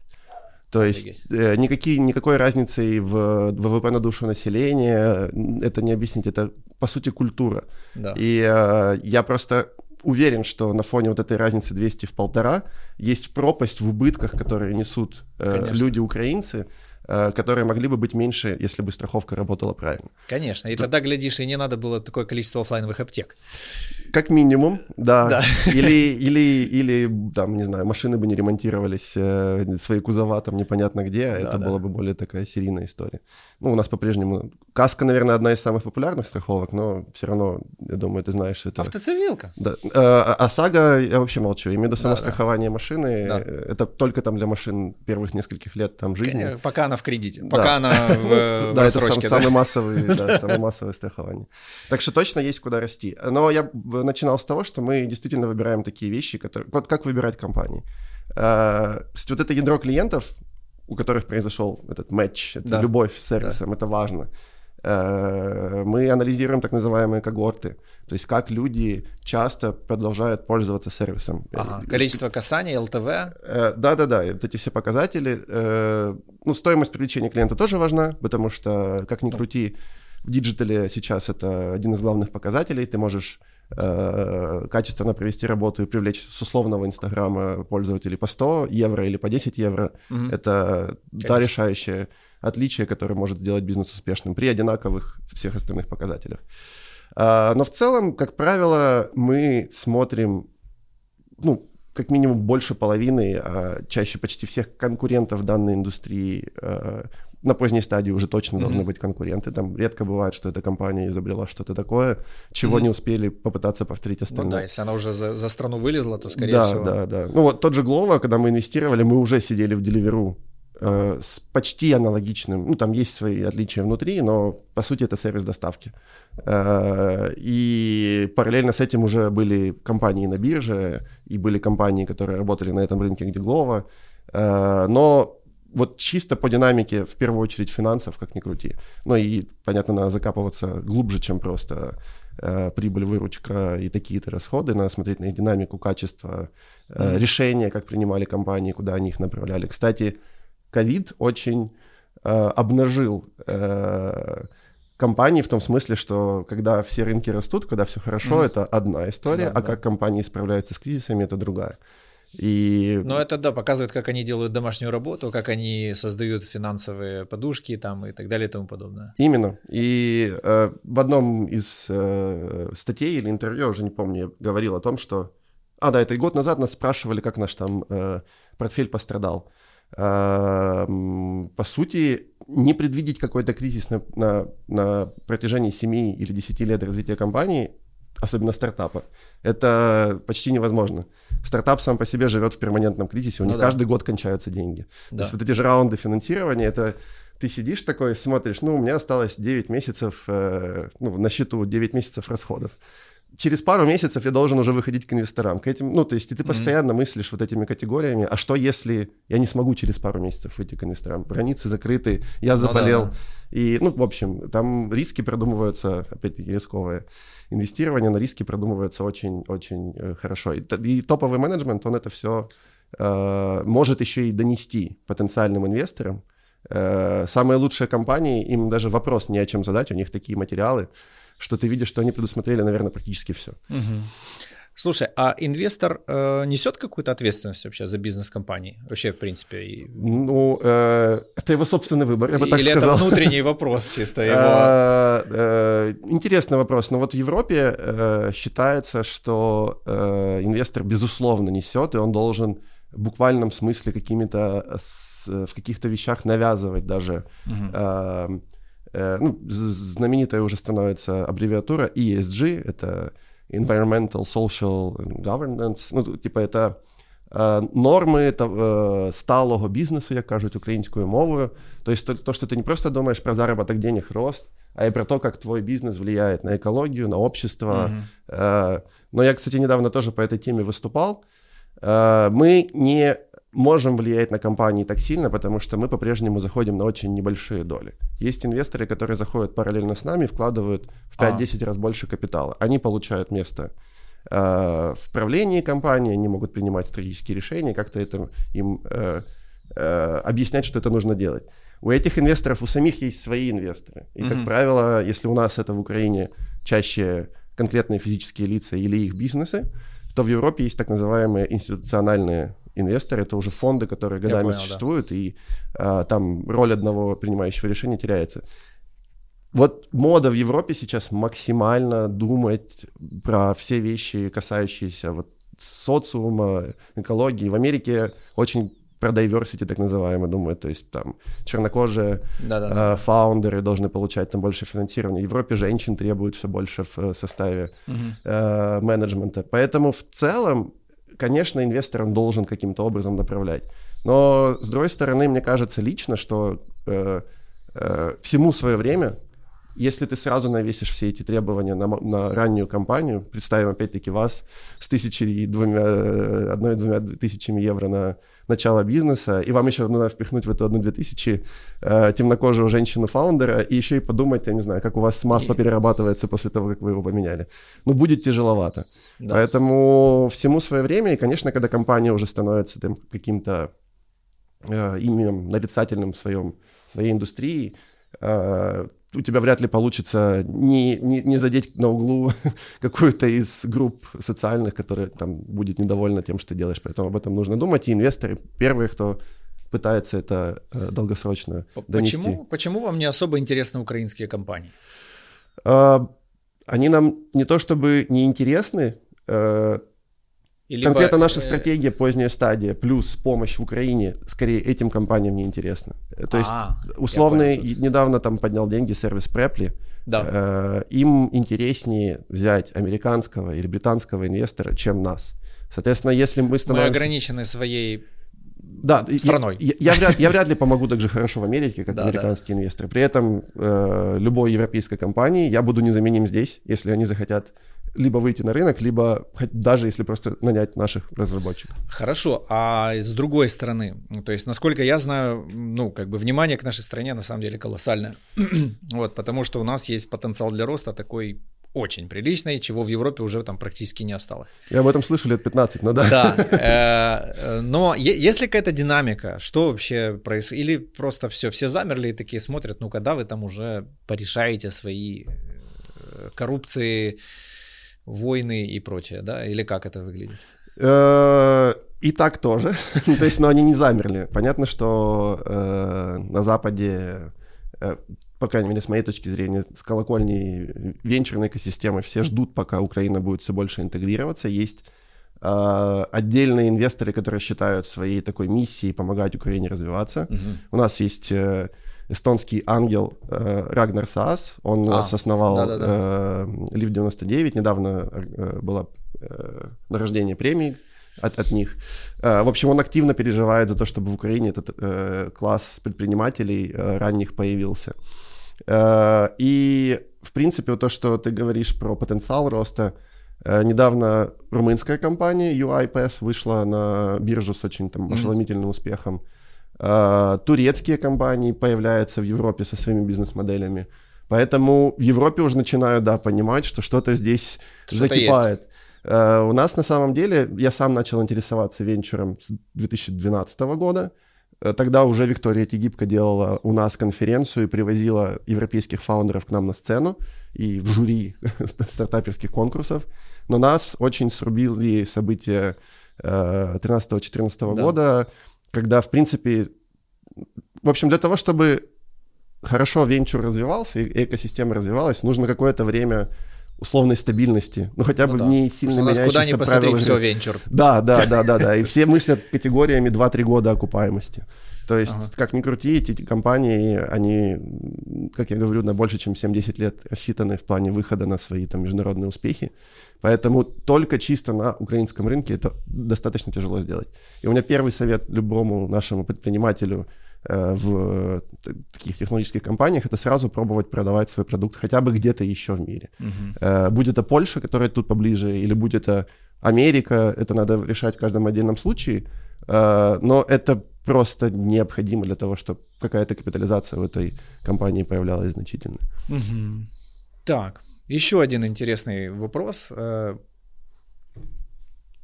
То есть э, никакие, никакой разницы в ВВП на душу населения это не объяснить, это по сути культура. Да. И э, я просто уверен, что на фоне вот этой разницы 200 в полтора есть пропасть в убытках, которые несут э, люди украинцы. э, которые могли бы быть меньше, если бы страховка работала правильно. Конечно, и тогда, глядишь, и не надо было такое количество офлайновых аптек. Как минимум, да. да. Или, или, или, там, не знаю, машины бы не ремонтировались, э, свои кузова там непонятно где, а да, это да. была бы более такая серийная история. Ну, у нас по-прежнему... Каска, наверное, одна из самых популярных страховок, но все равно, я думаю, ты знаешь, это... Автоцивилка. Да. А, а сага, я вообще молчу, в виду самострахование да, да. машины, да. это только там для машин первых нескольких лет там жизни. Конечно, пока она в кредите, пока да. она в, в Да, это сам, самое массовое, да, самое массовое страхование. Так что точно есть куда расти. Но я начинал с того, что мы действительно выбираем такие вещи, которые... Вот как выбирать компании. Вот это ядро клиентов, у которых произошел этот матч, это да. любовь с сервисом, да. это важно. Э, мы анализируем так называемые когорты, то есть как люди часто продолжают пользоваться сервисом. Ага. Количество касаний, LTV? Э, да-да-да, вот эти все показатели. Ну, стоимость привлечения клиента тоже важна, потому что, как ни крути, в digital е сейчас это один из главных показателей. Ты можешь э, качественно провести работу и привлечь с условного Инстаграма пользователей по 100 евро или по 10 евро. Угу. Это Конечно. та решающее отличие, которое может сделать бизнес успешным при одинаковых всех остальных показателях. Э, но в целом, как правило, мы смотрим, ну, как минимум больше половины, а чаще почти всех конкурентов данной индустрии э, на поздней стадии уже точно mm-hmm. должны быть конкуренты. Там редко бывает, что эта компания изобрела что-то такое, чего mm-hmm. не успели попытаться повторить остальные. Ну да, если она уже за, за страну вылезла, то скорее да, всего. Да, да, да. Ну вот тот же Glovo, когда мы инвестировали, мы уже сидели в Deliveroo э, с почти аналогичным, ну там есть свои отличия внутри, но по сути это сервис доставки. Э, и параллельно с этим уже были компании на бирже, и были компании, которые работали на этом рынке, где Glovo. Э, но вот чисто по динамике, в первую очередь, финансов, как ни крути. Ну и, понятно, надо закапываться глубже, чем просто э, прибыль, выручка и такие-то расходы. Надо смотреть на их динамику, качество, э, mm-hmm. решения, как принимали компании, куда они их направляли. Кстати, ковид очень э, обнажил э, компании в том смысле, что когда все рынки растут, когда все хорошо, mm-hmm. это одна история, да, а да. как компании справляются с кризисами, это другая. И... Ну, это, да, показывает, как они делают домашнюю работу, как они создают финансовые подушки там и так далее и тому подобное. Именно. И э, в одном из э, статей или интервью, уже не помню, я говорил о том, что... А, да, это и год назад нас спрашивали, как наш там э, портфель пострадал. Э, по сути, не предвидеть какой-то кризис на, на, на протяжении 7 или 10 лет развития компании особенно стартапа, это почти невозможно. Стартап сам по себе живет в перманентном кризисе, у них ну, да. каждый год кончаются деньги. Да. То есть вот эти же раунды финансирования, это ты сидишь такой, смотришь, ну, у меня осталось 9 месяцев, э, ну, на счету 9 месяцев расходов через пару месяцев я должен уже выходить к инвесторам, к этим, ну, то есть и ты постоянно mm-hmm. мыслишь вот этими категориями, а что если я не смогу через пару месяцев выйти к инвесторам, границы закрыты, я заболел, ну, да, да. и, ну, в общем, там риски продумываются, опять-таки, рисковые. Инвестирование, но риски продумываются очень-очень э, хорошо, и, и топовый менеджмент, он это все э, может еще и донести потенциальным инвесторам, э, самые лучшие компании, им даже вопрос не о чем задать, у них такие материалы, что ты видишь, что они предусмотрели, наверное, практически все. Угу. Слушай, а инвестор э, несет какую-то ответственность вообще за бизнес компании? Вообще, в принципе? И... Ну, э, это его собственный выбор, я бы так Или сказал. это внутренний вопрос чисто его? Э, э, интересный вопрос. Но вот в Европе э, считается, что инвестор, безусловно, несет, и он должен в буквальном смысле какими-то в каких-то вещах навязывать даже угу. Э, ну, знаменитая уже становится аббревиатура ESG, это Environmental Social Governance, ну, типа это е, норми та, е, сталого бізнесу, як кажуть українською мовою. Тобто, то, що ти не просто думаєш про заработок денег, рост, а и про то, как твой бизнес влияет на экологию, на общество. Mm-hmm. Но я, кстати, недавно тоже по этой теме выступал. Мы не можем влиять на компании так сильно, потому что мы по-прежнему заходим на очень небольшие доли. Есть инвесторы, которые заходят параллельно с нами, вкладывают в 5-10 а. раз больше капитала. Они получают место э, в правлении компании, они могут принимать стратегические решения, как-то это им э, э, объяснять, что это нужно делать. У этих инвесторов, у самих есть свои инвесторы. И, как mm-hmm. правило, если у нас это в Украине чаще конкретные физические лица или их бизнесы, то в Европе есть так называемые институциональные инвестор, это уже фонды, которые годами понял, существуют, да. и а, там роль одного принимающего решения теряется. Вот мода в Европе сейчас максимально думать про все вещи, касающиеся вот социума, экологии. В Америке очень про diversity так называемое думают, то есть там чернокожие э, фаундеры должны получать там больше финансирования. В Европе женщин требуют все больше в э, составе э, менеджмента. Поэтому в целом, конечно, инвестор он должен каким-то образом направлять. Но с другой стороны, мне кажется лично, что э, э, всему свое время если ты сразу навесишь все эти требования на, на раннюю компанию, представим опять-таки вас с тысячей и двумя, одной-двумя тысячами евро на начало бизнеса, и вам еще надо впихнуть в эту одну-две тысячи э, темнокожую женщину-фаундера, и еще и подумать, я не знаю, как у вас масло перерабатывается после того, как вы его поменяли. Ну, будет тяжеловато. Да. Поэтому всему свое время, и, конечно, когда компания уже становится там, каким-то э, именем нарицательным в своем, в своей индустрии, э, у тебя вряд ли получится не, не, не задеть на углу какую-то из групп социальных, которая там будет недовольна тем, что ты делаешь. Поэтому об этом нужно думать. И инвесторы первые, кто пытается это э, долгосрочно донести. Почему, почему вам не особо интересны украинские компании? Э, они нам не то чтобы не интересны, э, либо... Конкретно наша э, стратегия поздняя стадия плюс помощь в Украине, скорее этим компаниям не интересно. То есть а, условный недавно там поднял деньги сервис Preply. Да. Э, им интереснее взять американского или британского инвестора, чем нас. Соответственно, если мы становимся... Мы ограничены своей да, страной. Я, я, я, вряд, я вряд ли помогу так же хорошо в Америке, как да, американские да. инвесторы. При этом э, любой европейской компании я буду незаменим здесь, если они захотят либо выйти на рынок, либо даже если просто нанять наших разработчиков. Хорошо, а с другой стороны, то есть, насколько я знаю, ну, как бы внимание к нашей стране на самом деле колоссальное. вот, потому что у нас есть потенциал для роста такой очень приличный, чего в Европе уже там практически не осталось. Я об этом слышу лет 15, ну да. Да, э, но есть ли какая-то динамика, что вообще происходит, или просто все, все замерли и такие смотрят, ну когда вы там уже порешаете свои э, коррупции, войны и прочее, да? Или как это выглядит? Э, и так тоже. То есть, но они не замерли. Понятно, что э, на Западе, э, по крайней мере, с моей точки зрения, с колокольней венчурной экосистемы все ждут, пока Украина будет все больше интегрироваться. Есть отдельные инвесторы, которые считают своей такой миссией помогать Украине развиваться. У нас есть эстонский ангел э, Рагнар Саас. Он а, основал э, Лив 99. Недавно э, было э, награждение премии от, от них. Э, в общем, он активно переживает за то, чтобы в Украине этот э, класс предпринимателей э, ранних появился. Э, и, в принципе, вот то, что ты говоришь про потенциал роста, э, недавно румынская компания UiPath вышла на биржу с очень там ошеломительным mm-hmm. успехом. А, турецкие компании появляются в Европе со своими бизнес-моделями. Поэтому в Европе уже начинают, да, понимать, что что-то здесь что закипает. Есть. Uh, у нас на самом деле, я сам начал интересоваться венчуром с 2012 года. Uh, тогда уже Виктория Тегибко делала у нас конференцию и привозила европейских фаундеров к нам на сцену и в жюри стартаперских конкурсов. Но нас очень срубили события uh, 13-14 да. года, когда, в принципе, в общем, для того, чтобы хорошо венчур развивался и экосистема развивалась, нужно какое-то время условной стабильности, ну хотя бы ну, да. не сильно Что меняющихся куда ни посмотри, все венчур. Да, да, да, да, да, и все мыслят категориями 2-3 года окупаемости. То есть, ага. как ни крути, эти компании, они, как я говорю, на больше, чем 7-10 лет рассчитаны в плане выхода на свои там международные успехи. Поэтому только чисто на украинском рынке это достаточно тяжело сделать. И у меня первый совет любому нашему предпринимателю э, в таких технологических компаниях это сразу пробовать продавать свой продукт хотя бы где-то еще в мире. Uh-huh. Э, будь это Польша, которая тут поближе, или будь это Америка, это надо решать в каждом отдельном случае. Э, но это просто необходимо для того, чтобы какая-то капитализация в этой компании появлялась значительно. Угу. Так, еще один интересный вопрос. Э,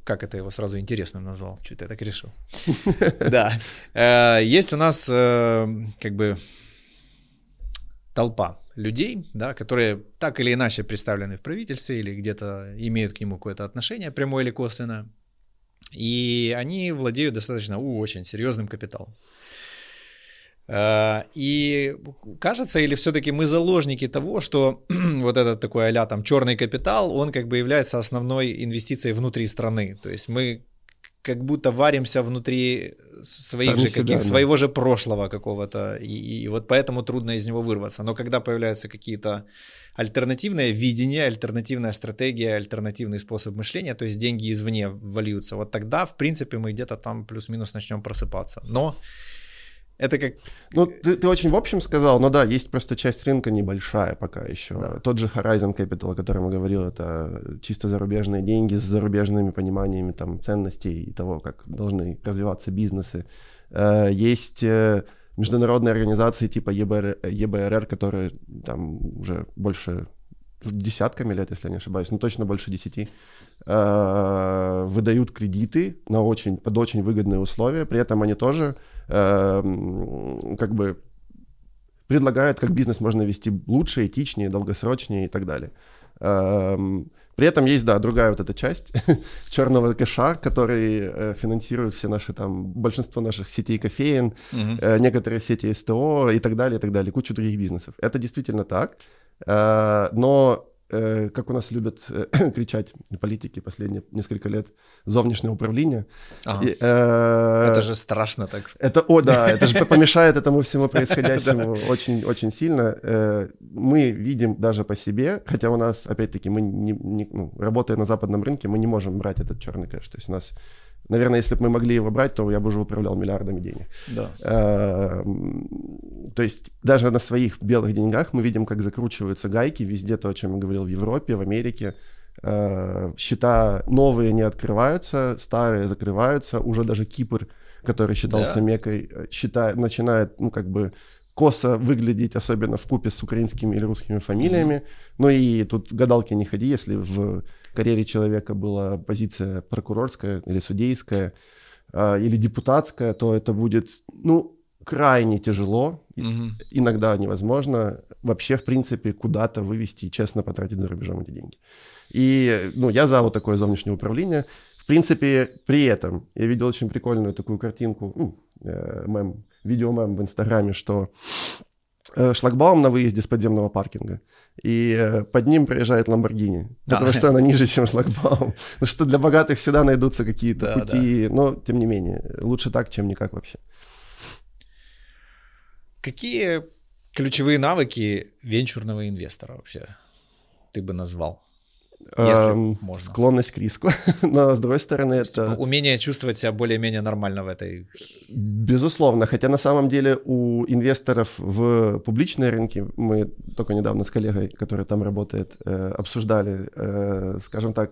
как это его сразу интересным назвал? Что-то я так решил. Да. Э, есть у нас э, как бы толпа людей, да, которые так или иначе представлены в правительстве или где-то имеют к нему какое-то отношение, прямое или косвенное. И они владеют достаточно у, очень серьезным капиталом. Э, и кажется, или все-таки мы заложники того, что вот этот такой а там черный капитал, он как бы является основной инвестицией внутри страны. То есть мы как будто варимся внутри своих Сами же каких, себя, своего же прошлого какого-то, и, и вот поэтому трудно из него вырваться. Но когда появляются какие-то альтернативное видение, альтернативная стратегия, альтернативный способ мышления, то есть деньги извне вольются, вот тогда, в принципе, мы где-то там плюс-минус начнем просыпаться. Но это как... Ну, ты, ты очень в общем сказал, но да, есть просто часть рынка небольшая пока еще. Да. Тот же Horizon Capital, о котором я говорил, это чисто зарубежные деньги с зарубежными пониманиями там, ценностей и того, как должны развиваться бизнесы. Э, есть э, международные организации типа ЕБР, ЕБРР, которые там уже больше десятками лет, если я не ошибаюсь, ну точно больше десяти, э, выдают кредиты на очень, под очень выгодные условия, при этом они тоже Эм, как бы предлагают, как бизнес можно вести лучше, этичнее, долгосрочнее и так далее. Эм, при этом есть, да, другая вот эта часть черного кэша, который э, финансирует все наши там, большинство наших сетей кофеин, uh-huh. э, некоторые сети СТО и так далее, и так далее, кучу других бизнесов. Это действительно так. Э, но Э, как у нас любят э, кричать политики последние несколько лет, зовнішнее управление. Ага. И, э, это же страшно так. Это, о, да, это же помешает этому всему происходящему очень-очень сильно. Э, мы видим даже по себе, хотя у нас, опять-таки, мы, не, не, ну, работая на западном рынке, мы не можем брать этот черный кэш. То есть у нас Наверное, если бы мы могли его брать, то я бы уже управлял миллиардами денег. Да. То есть даже на своих белых деньгах мы видим, как закручиваются гайки везде, то, о чем я говорил, в Европе, в Америке. Э, счета новые не открываются, старые закрываются. Уже даже Кипр, который считался да. мекой, э, считает, начинает, ну, как бы косо выглядеть, особенно в купе с украинскими или русскими фамилиями. Mm-hmm. Ну и тут гадалки не ходи, если в карьере человека была позиция прокурорская или судейская, э, или депутатская, то это будет, ну, крайне тяжело, угу. иногда невозможно вообще, в принципе, куда-то вывести и честно потратить за рубежом эти деньги. И, ну, я за вот такое зовнешнее управление. В принципе, при этом я видел очень прикольную такую картинку, ну, э, мем, видеомем в Инстаграме, что шлагбаум на выезде с подземного паркинга, и э, под ним проезжает Ламборгини, да. потому что она ниже, чем шлагбаум. Ну что для богатых всегда найдутся какие-то да, пути, да. но тем не менее, лучше так, чем никак вообще. Какие ключевые навыки венчурного инвестора вообще ты бы назвал? Если эм, можно. Склонность к риску. Но с другой стороны, это... Типа, умение чувствовать себя более-менее нормально в этой... Безусловно. Хотя на самом деле у инвесторов в публичные рынки, мы только недавно с коллегой, который там работает, э, обсуждали, э, скажем так,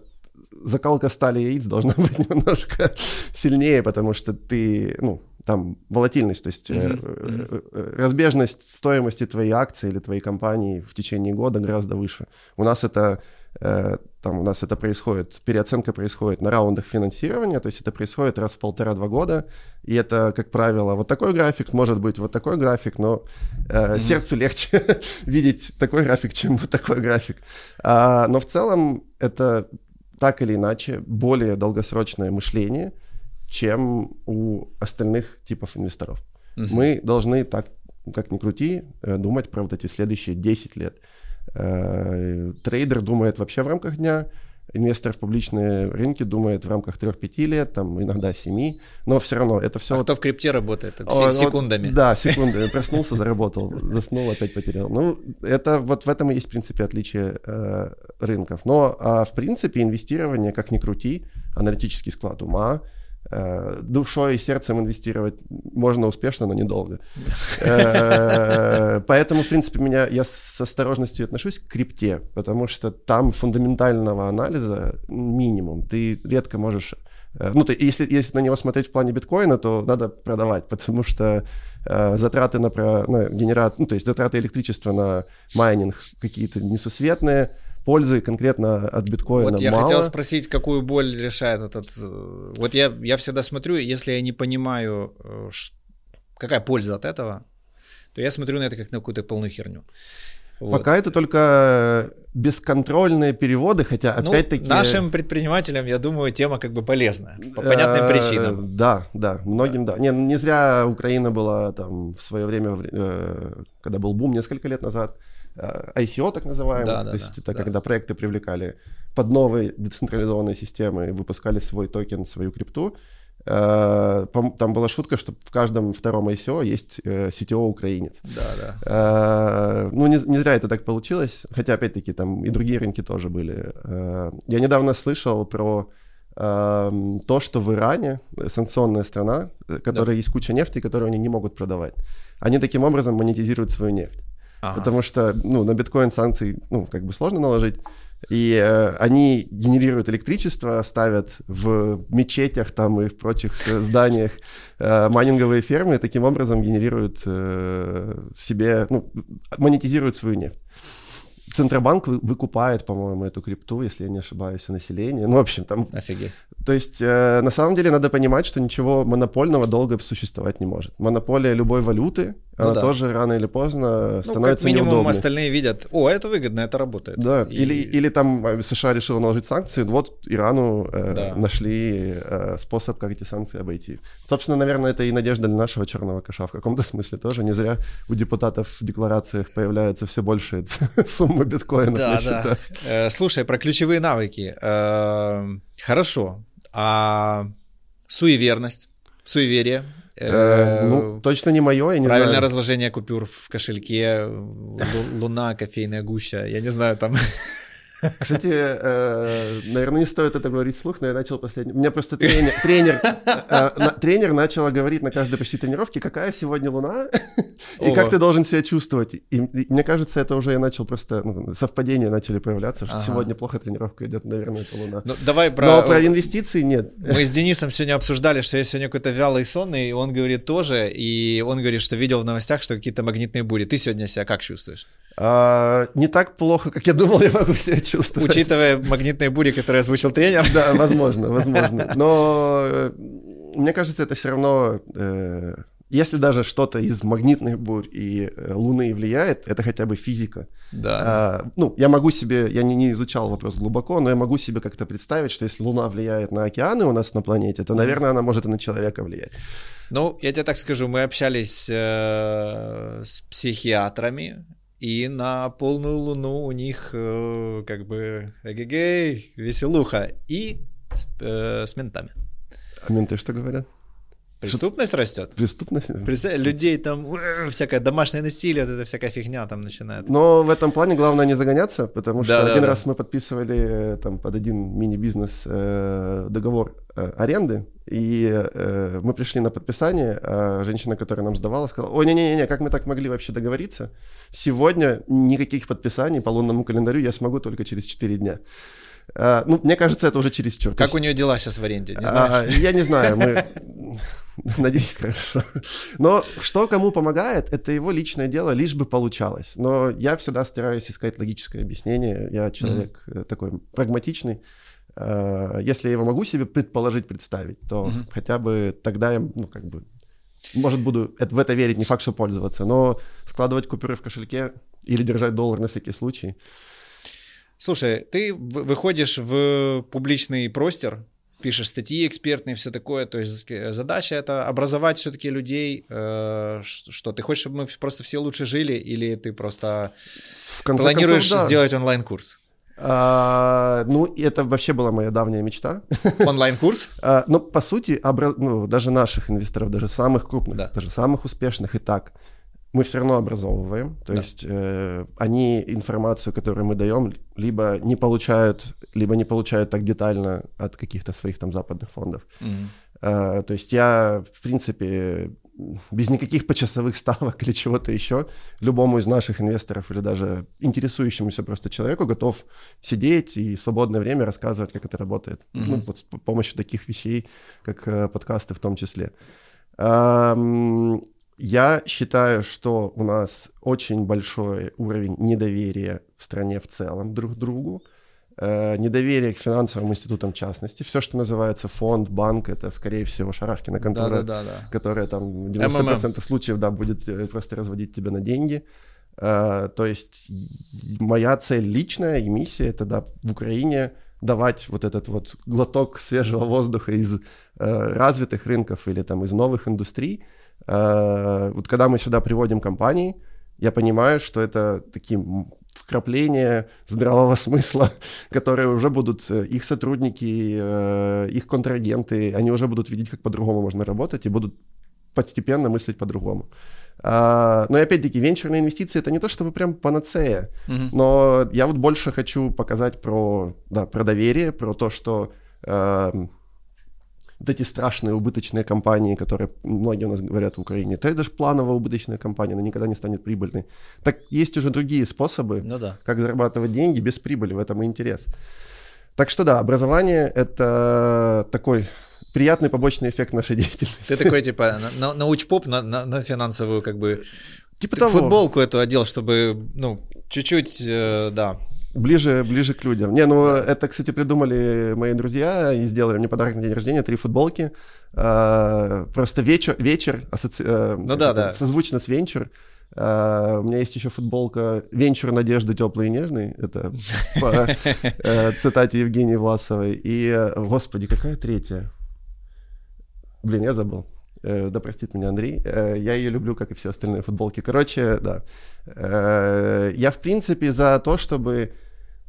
закалка стали яиц должна быть немножко сильнее, потому что ты, ну, там волатильность, то есть mm-hmm. разбежность стоимости твоей акции или твоей компании в течение года гораздо выше. У нас это там у нас это происходит, переоценка происходит на раундах финансирования, то есть это происходит раз в полтора-два года, и это, как правило, вот такой график, может быть вот такой график, но э, mm-hmm. сердцу легче видеть такой график, чем вот такой график. А, но в целом это так или иначе более долгосрочное мышление, чем у остальных типов инвесторов. Mm-hmm. Мы должны так, как ни крути, э, думать про вот эти следующие 10 лет. Э, трейдер думает вообще в рамках дня, инвестор в публичные рынки думает в рамках 3-5 лет, там иногда 7, но все равно это все... А кто в крипте работает? О, секундами. Вот, да, секундами. Проснулся, заработал, заснул, опять потерял. Ну, это вот в этом и есть, в принципе, отличие э, рынков. Но а, в принципе инвестирование, как ни крути, аналитический склад ума, душой и сердцем инвестировать можно успешно, но недолго. Э, поэтому, в принципе, меня я с осторожностью отношусь к крипте, потому что там фундаментального анализа минимум. Ты редко можешь э, ну, то, если, если на него смотреть в плане биткоина, то надо продавать, потому что э, затраты на, на генерацию, ну, то есть затраты электричества на майнинг какие-то несусветные, пользы конкретно от биткоина Вот я мало. хотел спросить, какую боль решает этот... Э, вот я, я всегда смотрю, если я не понимаю, э, какая польза от этого, то я смотрю на это как на какую-то полную херню. Вот. Пока это только бесконтрольные переводы, хотя ну, опять-таки... Нашим предпринимателям, я думаю, тема как бы полезна, по понятным э, причинам. Да, да, многим да. Не, не зря Украина была там в свое время, когда был бум несколько лет назад, ICO так называемый, да, то да, есть да, это да. когда проекты привлекали под новые децентрализованные системы, выпускали свой токен, свою крипту, Э, там была шутка, что в каждом втором ICO есть CTO э, украинец. Да, да. Э, ну, не, не зря это так получилось, хотя, опять-таки, там и другие рынки тоже были. Я недавно слышал про то, что в Иране, санкционная страна, которая да. есть куча нефти, которую они не могут продавать, они таким образом монетизируют свою нефть. Ага. Потому что, ну, на биткоин санкции, ну, как бы сложно наложить. И э, они генерируют электричество, ставят в мечетях там и в прочих э, зданиях э, майнинговые фермы, таким образом генерируют э, себе, ну, монетизируют свою нефть. Центробанк выкупает, по-моему, эту крипту, если я не ошибаюсь, у населения. Ну, в общем, там... Офигеть. То есть, э, на самом деле, надо понимать, что ничего монопольного долго существовать не может. Монополия любой валюты, ну, она да. тоже рано или поздно становится ну, как минимум неудобной. остальные видят, о, это выгодно, это работает. Да, и... или, или там э, США решила наложить санкции, вот Ирану э, да. нашли э, способ, как эти санкции обойти. Собственно, наверное, это и надежда для нашего черного коша в каком-то смысле тоже. Не зря у депутатов в декларациях появляются все большие суммы биткоина. Да, да. Э, слушай, про ключевые навыки. Э, хорошо, а суеверность, суеверие. Э, ну, точно не мое, я не Правильное разложение купюр в кошельке, луна, кофейная гуща, я не знаю, там... Кстати, э, наверное, не стоит это говорить вслух, но я начал последний. У меня просто тренер, тренер, э, на, тренер начал говорить на каждой почти тренировке, какая сегодня луна и как ты должен себя чувствовать. И, и мне кажется, это уже я начал просто ну, совпадения начали появляться, что ага. сегодня плохо тренировка идет, наверное, это луна. Ну, давай про... Но про инвестиции нет. Мы с Денисом сегодня обсуждали, что я сегодня какой-то вялый сонный, и он говорит тоже, и он говорит, что видел в новостях, что какие-то магнитные бури. Ты сегодня себя как чувствуешь? А, не так плохо, как я думал, я могу себя чувствовать. Учитывая магнитные бури, которые озвучил тренер. Да, возможно, возможно. Но э, мне кажется, это все равно, э, если даже что-то из магнитных бурь и э, Луны влияет, это хотя бы физика. Да. А, ну, я могу себе, я не, не изучал вопрос глубоко, но я могу себе как-то представить, что если Луна влияет на океаны у нас на планете, то, наверное, она может и на человека влиять. Ну, я тебе так скажу, мы общались э, с психиатрами, и на полную луну у них э, как бы эгегей, веселуха. И с, э, с ментами. А менты что говорят? Преступность что? растет. Преступность. Представь, людей там всякое домашнее насилие, вот эта всякая фигня там начинает. Но в этом плане главное не загоняться, потому что да, один да, раз да. мы подписывали э, там под один мини-бизнес э, договор э, аренды, и э, мы пришли на подписание, а женщина, которая нам сдавала, сказала, ой, не-не-не, как мы так могли вообще договориться? Сегодня никаких подписаний по лунному календарю я смогу только через 4 дня. Uh, ну, мне кажется, это уже чересчур. Как есть... у нее дела сейчас в аренде? Не знаешь? Uh, я не знаю, мы Надеюсь, хорошо. Но что кому помогает, это его личное дело, лишь бы получалось. Но я всегда стараюсь искать логическое объяснение. Я человек mm-hmm. такой прагматичный. Э, если я его могу себе предположить, представить, то mm-hmm. хотя бы тогда я, ну, как бы, может, буду в это верить, не факт, что пользоваться, но складывать купюры в кошельке или держать доллар на всякий случай. Слушай, ты выходишь в публичный простор, пишешь статьи экспертные, все такое. То есть задача это образовать все-таки людей, э, что ты хочешь, чтобы мы просто все лучше жили, или ты просто в конце планируешь концов, да. сделать онлайн-курс? А, ну, это вообще была моя давняя мечта. Онлайн-курс? а, ну, по сути, обра... ну, даже наших инвесторов, даже самых крупных, да. даже самых успешных и так, мы все равно образовываем. То да. есть э, они информацию, которую мы даем, либо не получают, либо не получают так детально от каких-то своих там западных фондов. Mm-hmm. Э, то есть я, в принципе, без никаких почасовых ставок или чего-то еще, любому из наших инвесторов или даже интересующемуся просто человеку готов сидеть и в свободное время рассказывать, как это работает. Mm-hmm. Ну, вот с помощью таких вещей, как э, подкасты в том числе. Эм, я считаю, что у нас очень большой уровень недоверия в стране в целом друг к другу. Э, недоверие к финансовым институтам в частности. Все, что называется фонд, банк, это, скорее всего, шарашкина контора, да, да, да, да. которая там в 90% МММ. случаев да, будет э, просто разводить тебя на деньги. Э, то есть моя цель личная и миссия это да, в Украине давать вот этот вот глоток свежего воздуха из э, развитых рынков или там из новых индустрий. Э, вот когда мы сюда приводим компании, я понимаю, что это такие вкрапления здравого смысла, которые уже будут э, их сотрудники, э, их контрагенты, они уже будут видеть, как по-другому можно работать и будут постепенно мыслить по-другому. А, но и опять-таки, венчурные инвестиции это не то, чтобы прям панацея, uh-huh. но я вот больше хочу показать про, да, про доверие, про то, что э, вот эти страшные убыточные компании, которые многие у нас говорят в Украине, это даже плановая убыточная компания, она никогда не станет прибыльной. Так есть уже другие способы, ну, да. как зарабатывать деньги без прибыли, в этом и интерес. Так что да, образование это такой приятный побочный эффект нашей деятельности. Ты такой, типа, на, научпоп на, на, на финансовую, как бы, типа того. футболку эту одел, чтобы, ну, чуть-чуть, э, да, ближе, ближе к людям. Не, ну это, кстати, придумали мои друзья и сделали мне подарок на день рождения, три футболки. А, просто вечер, вечер асоци... Э, ну, да, да. созвучно с венчур. Uh, у меня есть еще футболка «Венчур надежды теплый и нежный». Это по uh, цитате Евгении Власовой. И, uh, господи, какая третья? Блин, я забыл. Э, да простит меня Андрей. Э, я ее люблю, как и все остальные футболки. Короче, да. Э, я, в принципе, за то, чтобы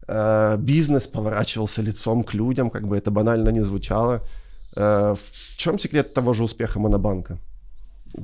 бизнес поворачивался лицом к людям, как бы это банально не звучало. В чем секрет того же успеха Монобанка?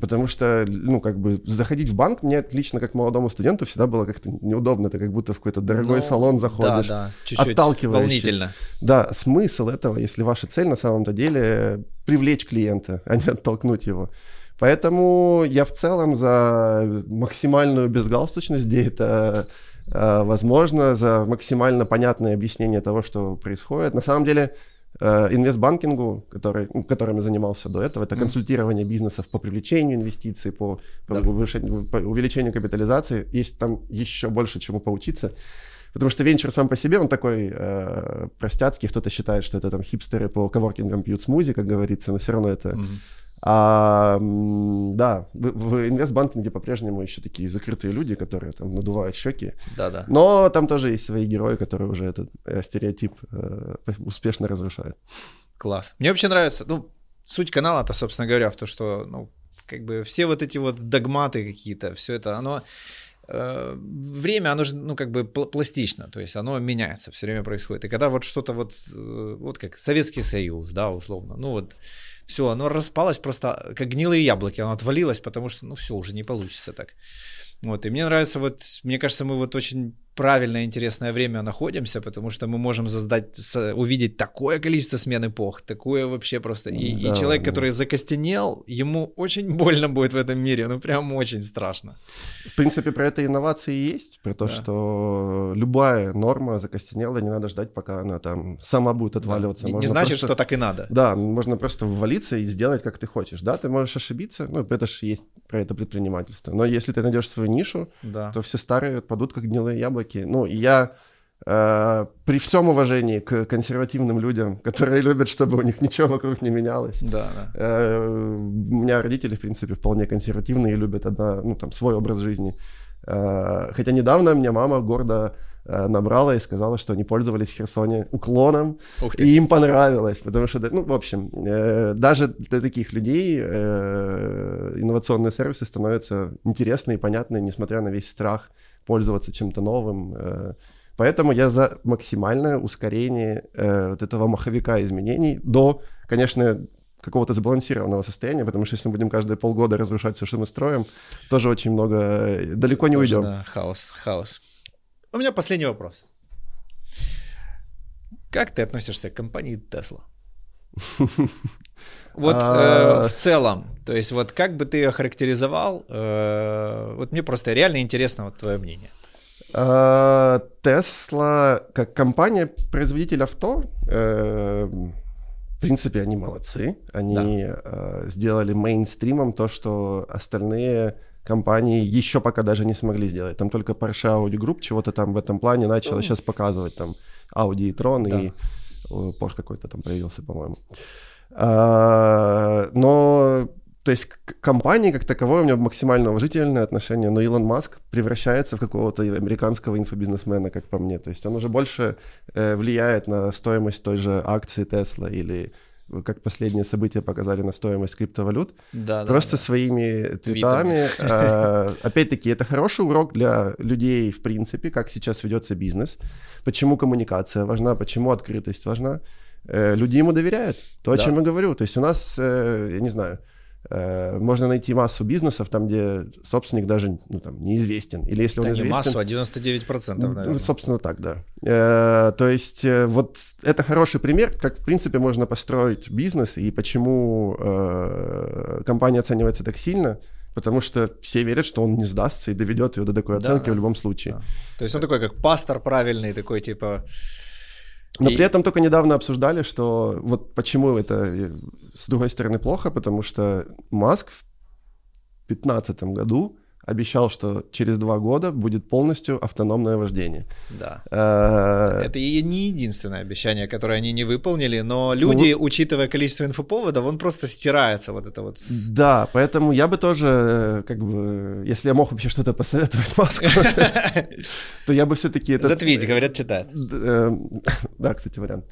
Потому что, ну, как бы, заходить в банк мне лично, как молодому студенту, всегда было как-то неудобно. Ты как будто в какой-то дорогой ну, салон заходишь. Да, да, чуть-чуть отталкивающий. волнительно. Да, смысл этого, если ваша цель на самом-то деле привлечь клиента, а не оттолкнуть его. Поэтому я в целом за максимальную безгалстучность, где это э, возможно, за максимально понятное объяснение того, что происходит. На самом деле, Э, инвестбанкингу, который, которым я занимался до этого, это консультирование бизнесов по привлечению инвестиций, по, по, да. по увеличению капитализации. Есть там еще больше чему поучиться. Потому что венчур сам по себе, он такой э, простяцкий, кто-то считает, что это там хипстеры по коворкингам пьют смузи, как говорится, но все равно это mm-hmm. А, да, в, в инвестбанкинге по-прежнему еще такие закрытые люди, которые там надувают щеки. Да, да. Но там тоже есть свои герои, которые уже этот э, стереотип э, успешно разрушают. Класс. Мне вообще нравится, ну, суть канала-то, собственно говоря, в том, что, ну, как бы все вот эти вот догматы какие-то, все это, оно э, время, оно же, ну, как бы пластично, то есть оно меняется, все время происходит. И когда вот что-то вот, э, вот как Советский Союз, да, условно, ну вот все, оно распалось просто, как гнилые яблоки, оно отвалилось, потому что, ну, все, уже не получится так. Вот, и мне нравится вот, мне кажется, мы вот очень правильное, интересное время находимся, потому что мы можем создать, увидеть такое количество смен эпох, такое вообще просто... И, да, и человек, да. который закостенел, ему очень больно будет в этом мире, ну прям очень страшно. В принципе, про это инновации есть, про то, да. что любая норма закостенела, не надо ждать, пока она там сама будет отваливаться. Да. Не, не значит, просто... что так и надо. Да, можно просто ввалиться и сделать, как ты хочешь. Да, ты можешь ошибиться, ну это же есть про это предпринимательство. Но если ты найдешь свою нишу, да. то все старые падут, как гнилые яблоки. Ну, и я э, при всем уважении к консервативным людям, которые любят, чтобы у них ничего вокруг не менялось. Да, да. Э, у меня родители, в принципе, вполне консервативные и любят одна, ну, там, свой образ жизни. Э, хотя недавно мне мама гордо Э, набрала и сказала, что они пользовались в Херсоне уклоном, и им понравилось, потому что, ну, в общем, э, даже для таких людей э, инновационные сервисы становятся интересны и понятны, несмотря на весь страх пользоваться чем-то новым. Поэтому я за максимальное ускорение вот этого маховика изменений до, конечно, какого-то сбалансированного состояния, потому что если мы будем каждые полгода разрушать все, что мы строим, тоже очень много, далеко не уйдем. Да, хаос, хаос. У меня последний вопрос. Как ты относишься к компании Tesla? Вот э, в целом, то есть вот как бы ты ее характеризовал? Э, вот мне просто реально интересно вот твое мнение. Тесла как компания производитель авто, э, в принципе, они молодцы. Они да. сделали мейнстримом то, что остальные компании еще пока даже не смогли сделать. Там только Porsche Audi Group чего-то там в этом плане начало сейчас показывать. Там Audi и Tron, да. и Porsche какой-то там появился, по-моему. А, но то есть к компании как таковой у меня максимально уважительное отношение, но Илон Маск превращается в какого-то американского инфобизнесмена, как по мне. То есть он уже больше э, влияет на стоимость той же акции Тесла или как последние события показали на стоимость криптовалют, да, просто да, своими твитами. Э, опять-таки, это хороший урок для людей, в принципе, как сейчас ведется бизнес, почему коммуникация важна, почему открытость важна. Э, люди ему доверяют. То, о чем я говорю. То есть у нас, э, я не знаю, можно найти массу бизнесов, там, где собственник даже ну, там, неизвестен. Или если да он известен... массу, а 99%, наверное. Ну, собственно, так, да. Э, то есть э, вот это хороший пример, как, в принципе, можно построить бизнес и почему компания оценивается так сильно, потому что все верят, что он не сдастся и доведет ее до такой оценки да, в любом случае. Да. То есть он такой, как пастор правильный, такой, типа но и... при этом только недавно обсуждали, что вот почему это э, с другой стороны плохо, потому что Маск в 2015 году обещал, что через два года будет полностью автономное вождение. Да. А... Это и не единственное обещание, которое они не выполнили, но люди, ну, учитывая количество инфоповодов, он просто стирается вот это вот. Да, поэтому я бы тоже, э, как бы, если я мог вообще что-то посоветовать Маску, то я бы все-таки это... Затвить, говорят, читает. Э, да, кстати, вариант.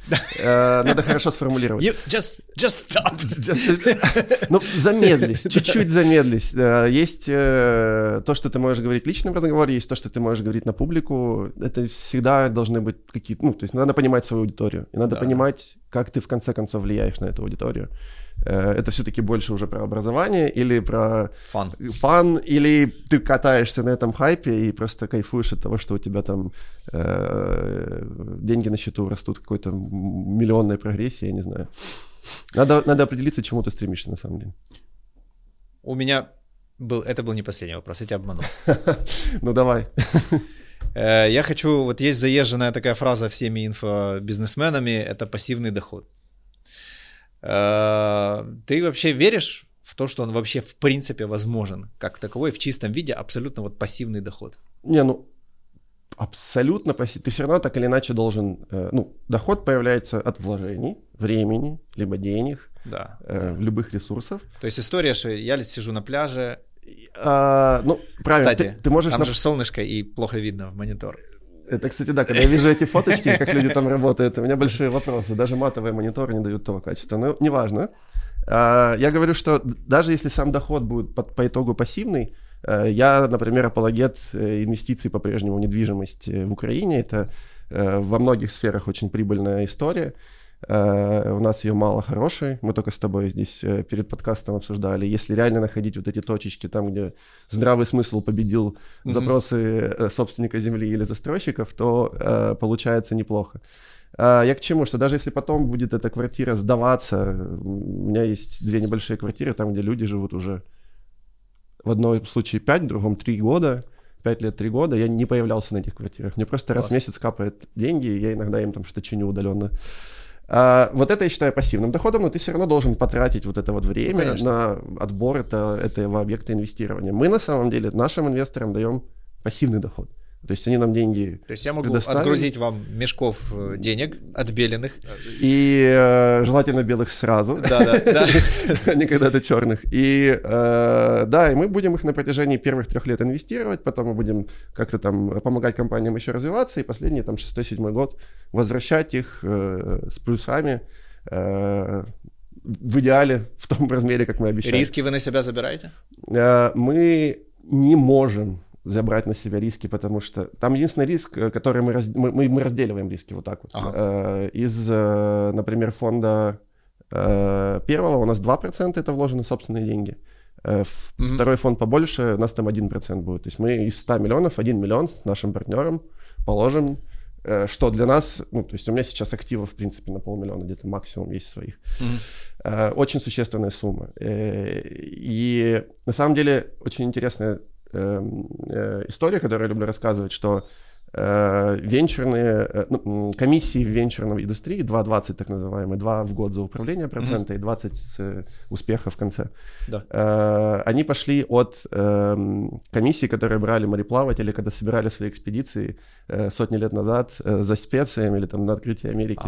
Э, надо хорошо сформулировать. Just, just stop. Ну, замедлись, чуть-чуть замедлись. Есть то, что ты можешь говорить в личном разговоре, есть то, что ты можешь говорить на публику. Это всегда должны быть какие-то... Ну, то есть надо понимать свою аудиторию. И надо да. понимать, как ты в конце концов влияешь на эту аудиторию. Э, это все-таки больше уже про образование или про фан. фан, или ты катаешься на этом хайпе и просто кайфуешь от того, что у тебя там э, деньги на счету растут какой-то миллионной прогрессии, я не знаю. Надо, надо определиться, чему ты стремишься на самом деле. У меня был, это был не последний вопрос, я тебя обманул. Ну давай. Э, я хочу, вот есть заезженная такая фраза всеми инфобизнесменами, это пассивный доход. Э, ты вообще веришь в то, что он вообще в принципе возможен, как таковой, в чистом виде, абсолютно вот пассивный доход? Не, ну, абсолютно пассивный. Ты все равно так или иначе должен, э, ну, доход появляется от вложений, времени, либо денег, да, э, да. любых ресурсов. То есть история, что я сижу на пляже, а, ну, правильно. Кстати, ты, ты можешь... Там на... же солнышко и плохо видно в монитор. Это, кстати, да, когда я вижу эти фоточки, как люди там работают, у меня большие вопросы. Даже матовые мониторы не дают того качества. Но неважно. А, я говорю, что даже если сам доход будет по, по итогу пассивный, э, я, например, апологет э, инвестиций по-прежнему в недвижимость э, в Украине. Это во многих сферах очень прибыльная история. Uh, у нас ее мало хорошей. Мы только с тобой здесь uh, перед подкастом обсуждали. Если реально находить вот эти точечки там, где здравый смысл победил mm-hmm. запросы uh, собственника земли или застройщиков, то получается неплохо. Я к чему? Что даже если потом будет эта квартира сдаваться, у меня есть две небольшие квартиры, там, где люди живут уже в одном случае 5, в другом 3 года, 5 лет, 3 года, я не появлялся на этих квартирах. Мне просто Класс. раз в месяц капает деньги, и я иногда им там что-то чиню удаленно. А, вот это я считаю пассивным доходом, но ты все равно должен потратить вот это вот время ну, на отбор это, этого объекта инвестирования. Мы на самом деле нашим инвесторам даем пассивный доход. То есть они нам деньги То есть я могу отгрузить вам мешков э, денег отбеленных. И э, желательно белых сразу. Да, да, да. Не когда-то черных. И э, да, и мы будем их на протяжении первых трех лет инвестировать, потом мы будем как-то там помогать компаниям еще развиваться, и последний там шестой-седьмой год возвращать их э, с плюсами. Э, в идеале в том размере, как мы обещали. Риски вы на себя забираете? Э, мы не можем забрать на себя риски, потому что там единственный риск, э, который мы, раз, мы, мы разделиваем риски вот так вот. Ага. Э, из, э, например, фонда первого у нас 2% это вложены собственные деньги. В mm Второй фонд побольше, у нас там 1% будет. То есть мы из 100 миллионов 1 миллион нашим партнерам положим, что для нас, ну, то есть у меня сейчас активов, в принципе, на полмиллиона где-то максимум есть своих. mm Очень существенная сумма. И на самом деле очень интересная Эм, э, история, которую я люблю рассказывать, что венчурные э, ну, комиссии в венчурной индустрии 2,20 так называемые, 2 в год за управление процента mm-hmm. и 20 с успеха в конце. Да. Э, они пошли от эм, комиссии, которые брали мореплаватели, когда собирали свои экспедиции сотни лет назад за специями или там на открытие Америки.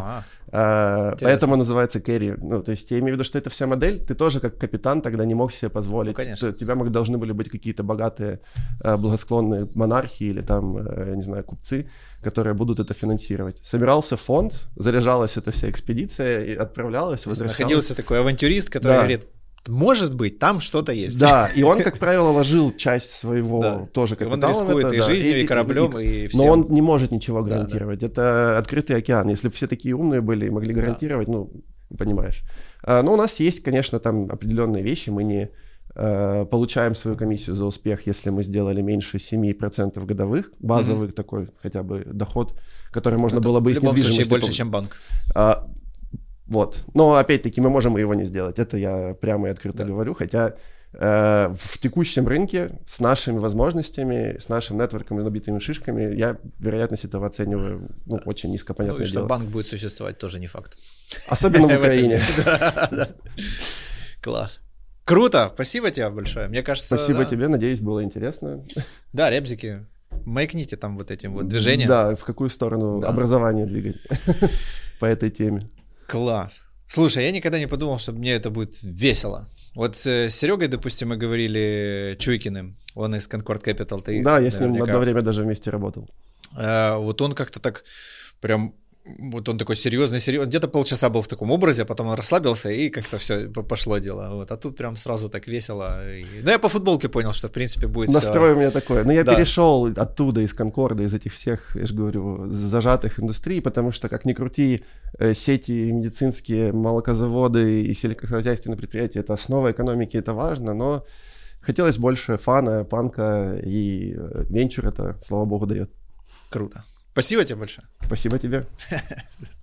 А, поэтому называется керри. Ну, то есть я имею в виду, что это вся модель, ты тоже как капитан тогда не мог себе позволить. Ну, конечно. Тебя должны были быть какие-то богатые, благосклонные монархии или там, я не знаю, купцы, которые будут это финансировать. Собирался фонд, заряжалась эта вся экспедиция и отправлялась, возвращалась. Находился такой авантюрист, который да. говорит, может быть, там что-то есть. Да, и он, как правило, ложил часть своего да. тоже капитала. Он рискует это, и да, жизнью, и, и кораблем, и, и, всем. Но он не может ничего гарантировать. Да, да. Это открытый океан. Если бы все такие умные были и могли гарантировать, да. ну, понимаешь. А, но у нас есть, конечно, там определенные вещи. Мы не получаем свою комиссию за успех, если мы сделали меньше 7% годовых, базовый mm-hmm. такой хотя бы доход, который можно Это было бы из недвижимости... больше, чем банк. А, вот. Но опять-таки мы можем его не сделать. Это я прямо и открыто да. говорю, хотя э, в текущем рынке с нашими возможностями, с нашим нетворком и набитыми шишками, я вероятность этого оцениваю ну, очень низко, понятное ну, и что дело. банк будет существовать, тоже не факт. Особенно в Украине. Класс. Круто, спасибо тебе большое. Мне кажется. Спасибо да. тебе, надеюсь, было интересно. Да, ребзики, маякните там вот этим вот движением. Да, в какую сторону да. образование двигать по этой теме. Класс. Слушай, я никогда не подумал, что мне это будет весело. Вот с Серегой, допустим, мы говорили Чуйкиным, он из Concord Capital. Ты, да, я с ним одно время даже вместе работал. А, вот он как-то так прям вот он такой серьезный, серьезный, где-то полчаса был в таком образе, а потом он расслабился и как-то все пошло дело. Вот. А тут прям сразу так весело. И... Ну, я по футболке понял, что в принципе будет Настрой всё... у меня такой. Но я да. перешел оттуда, из Конкорда, из этих всех, я же говорю, зажатых индустрий, потому что, как ни крути, э, сети медицинские, молокозаводы и сельскохозяйственные предприятия — это основа экономики, это важно, но хотелось больше фана, панка, и э, венчур это, слава богу, дает. Круто. Спасибо тебе большое. Спасибо тебе.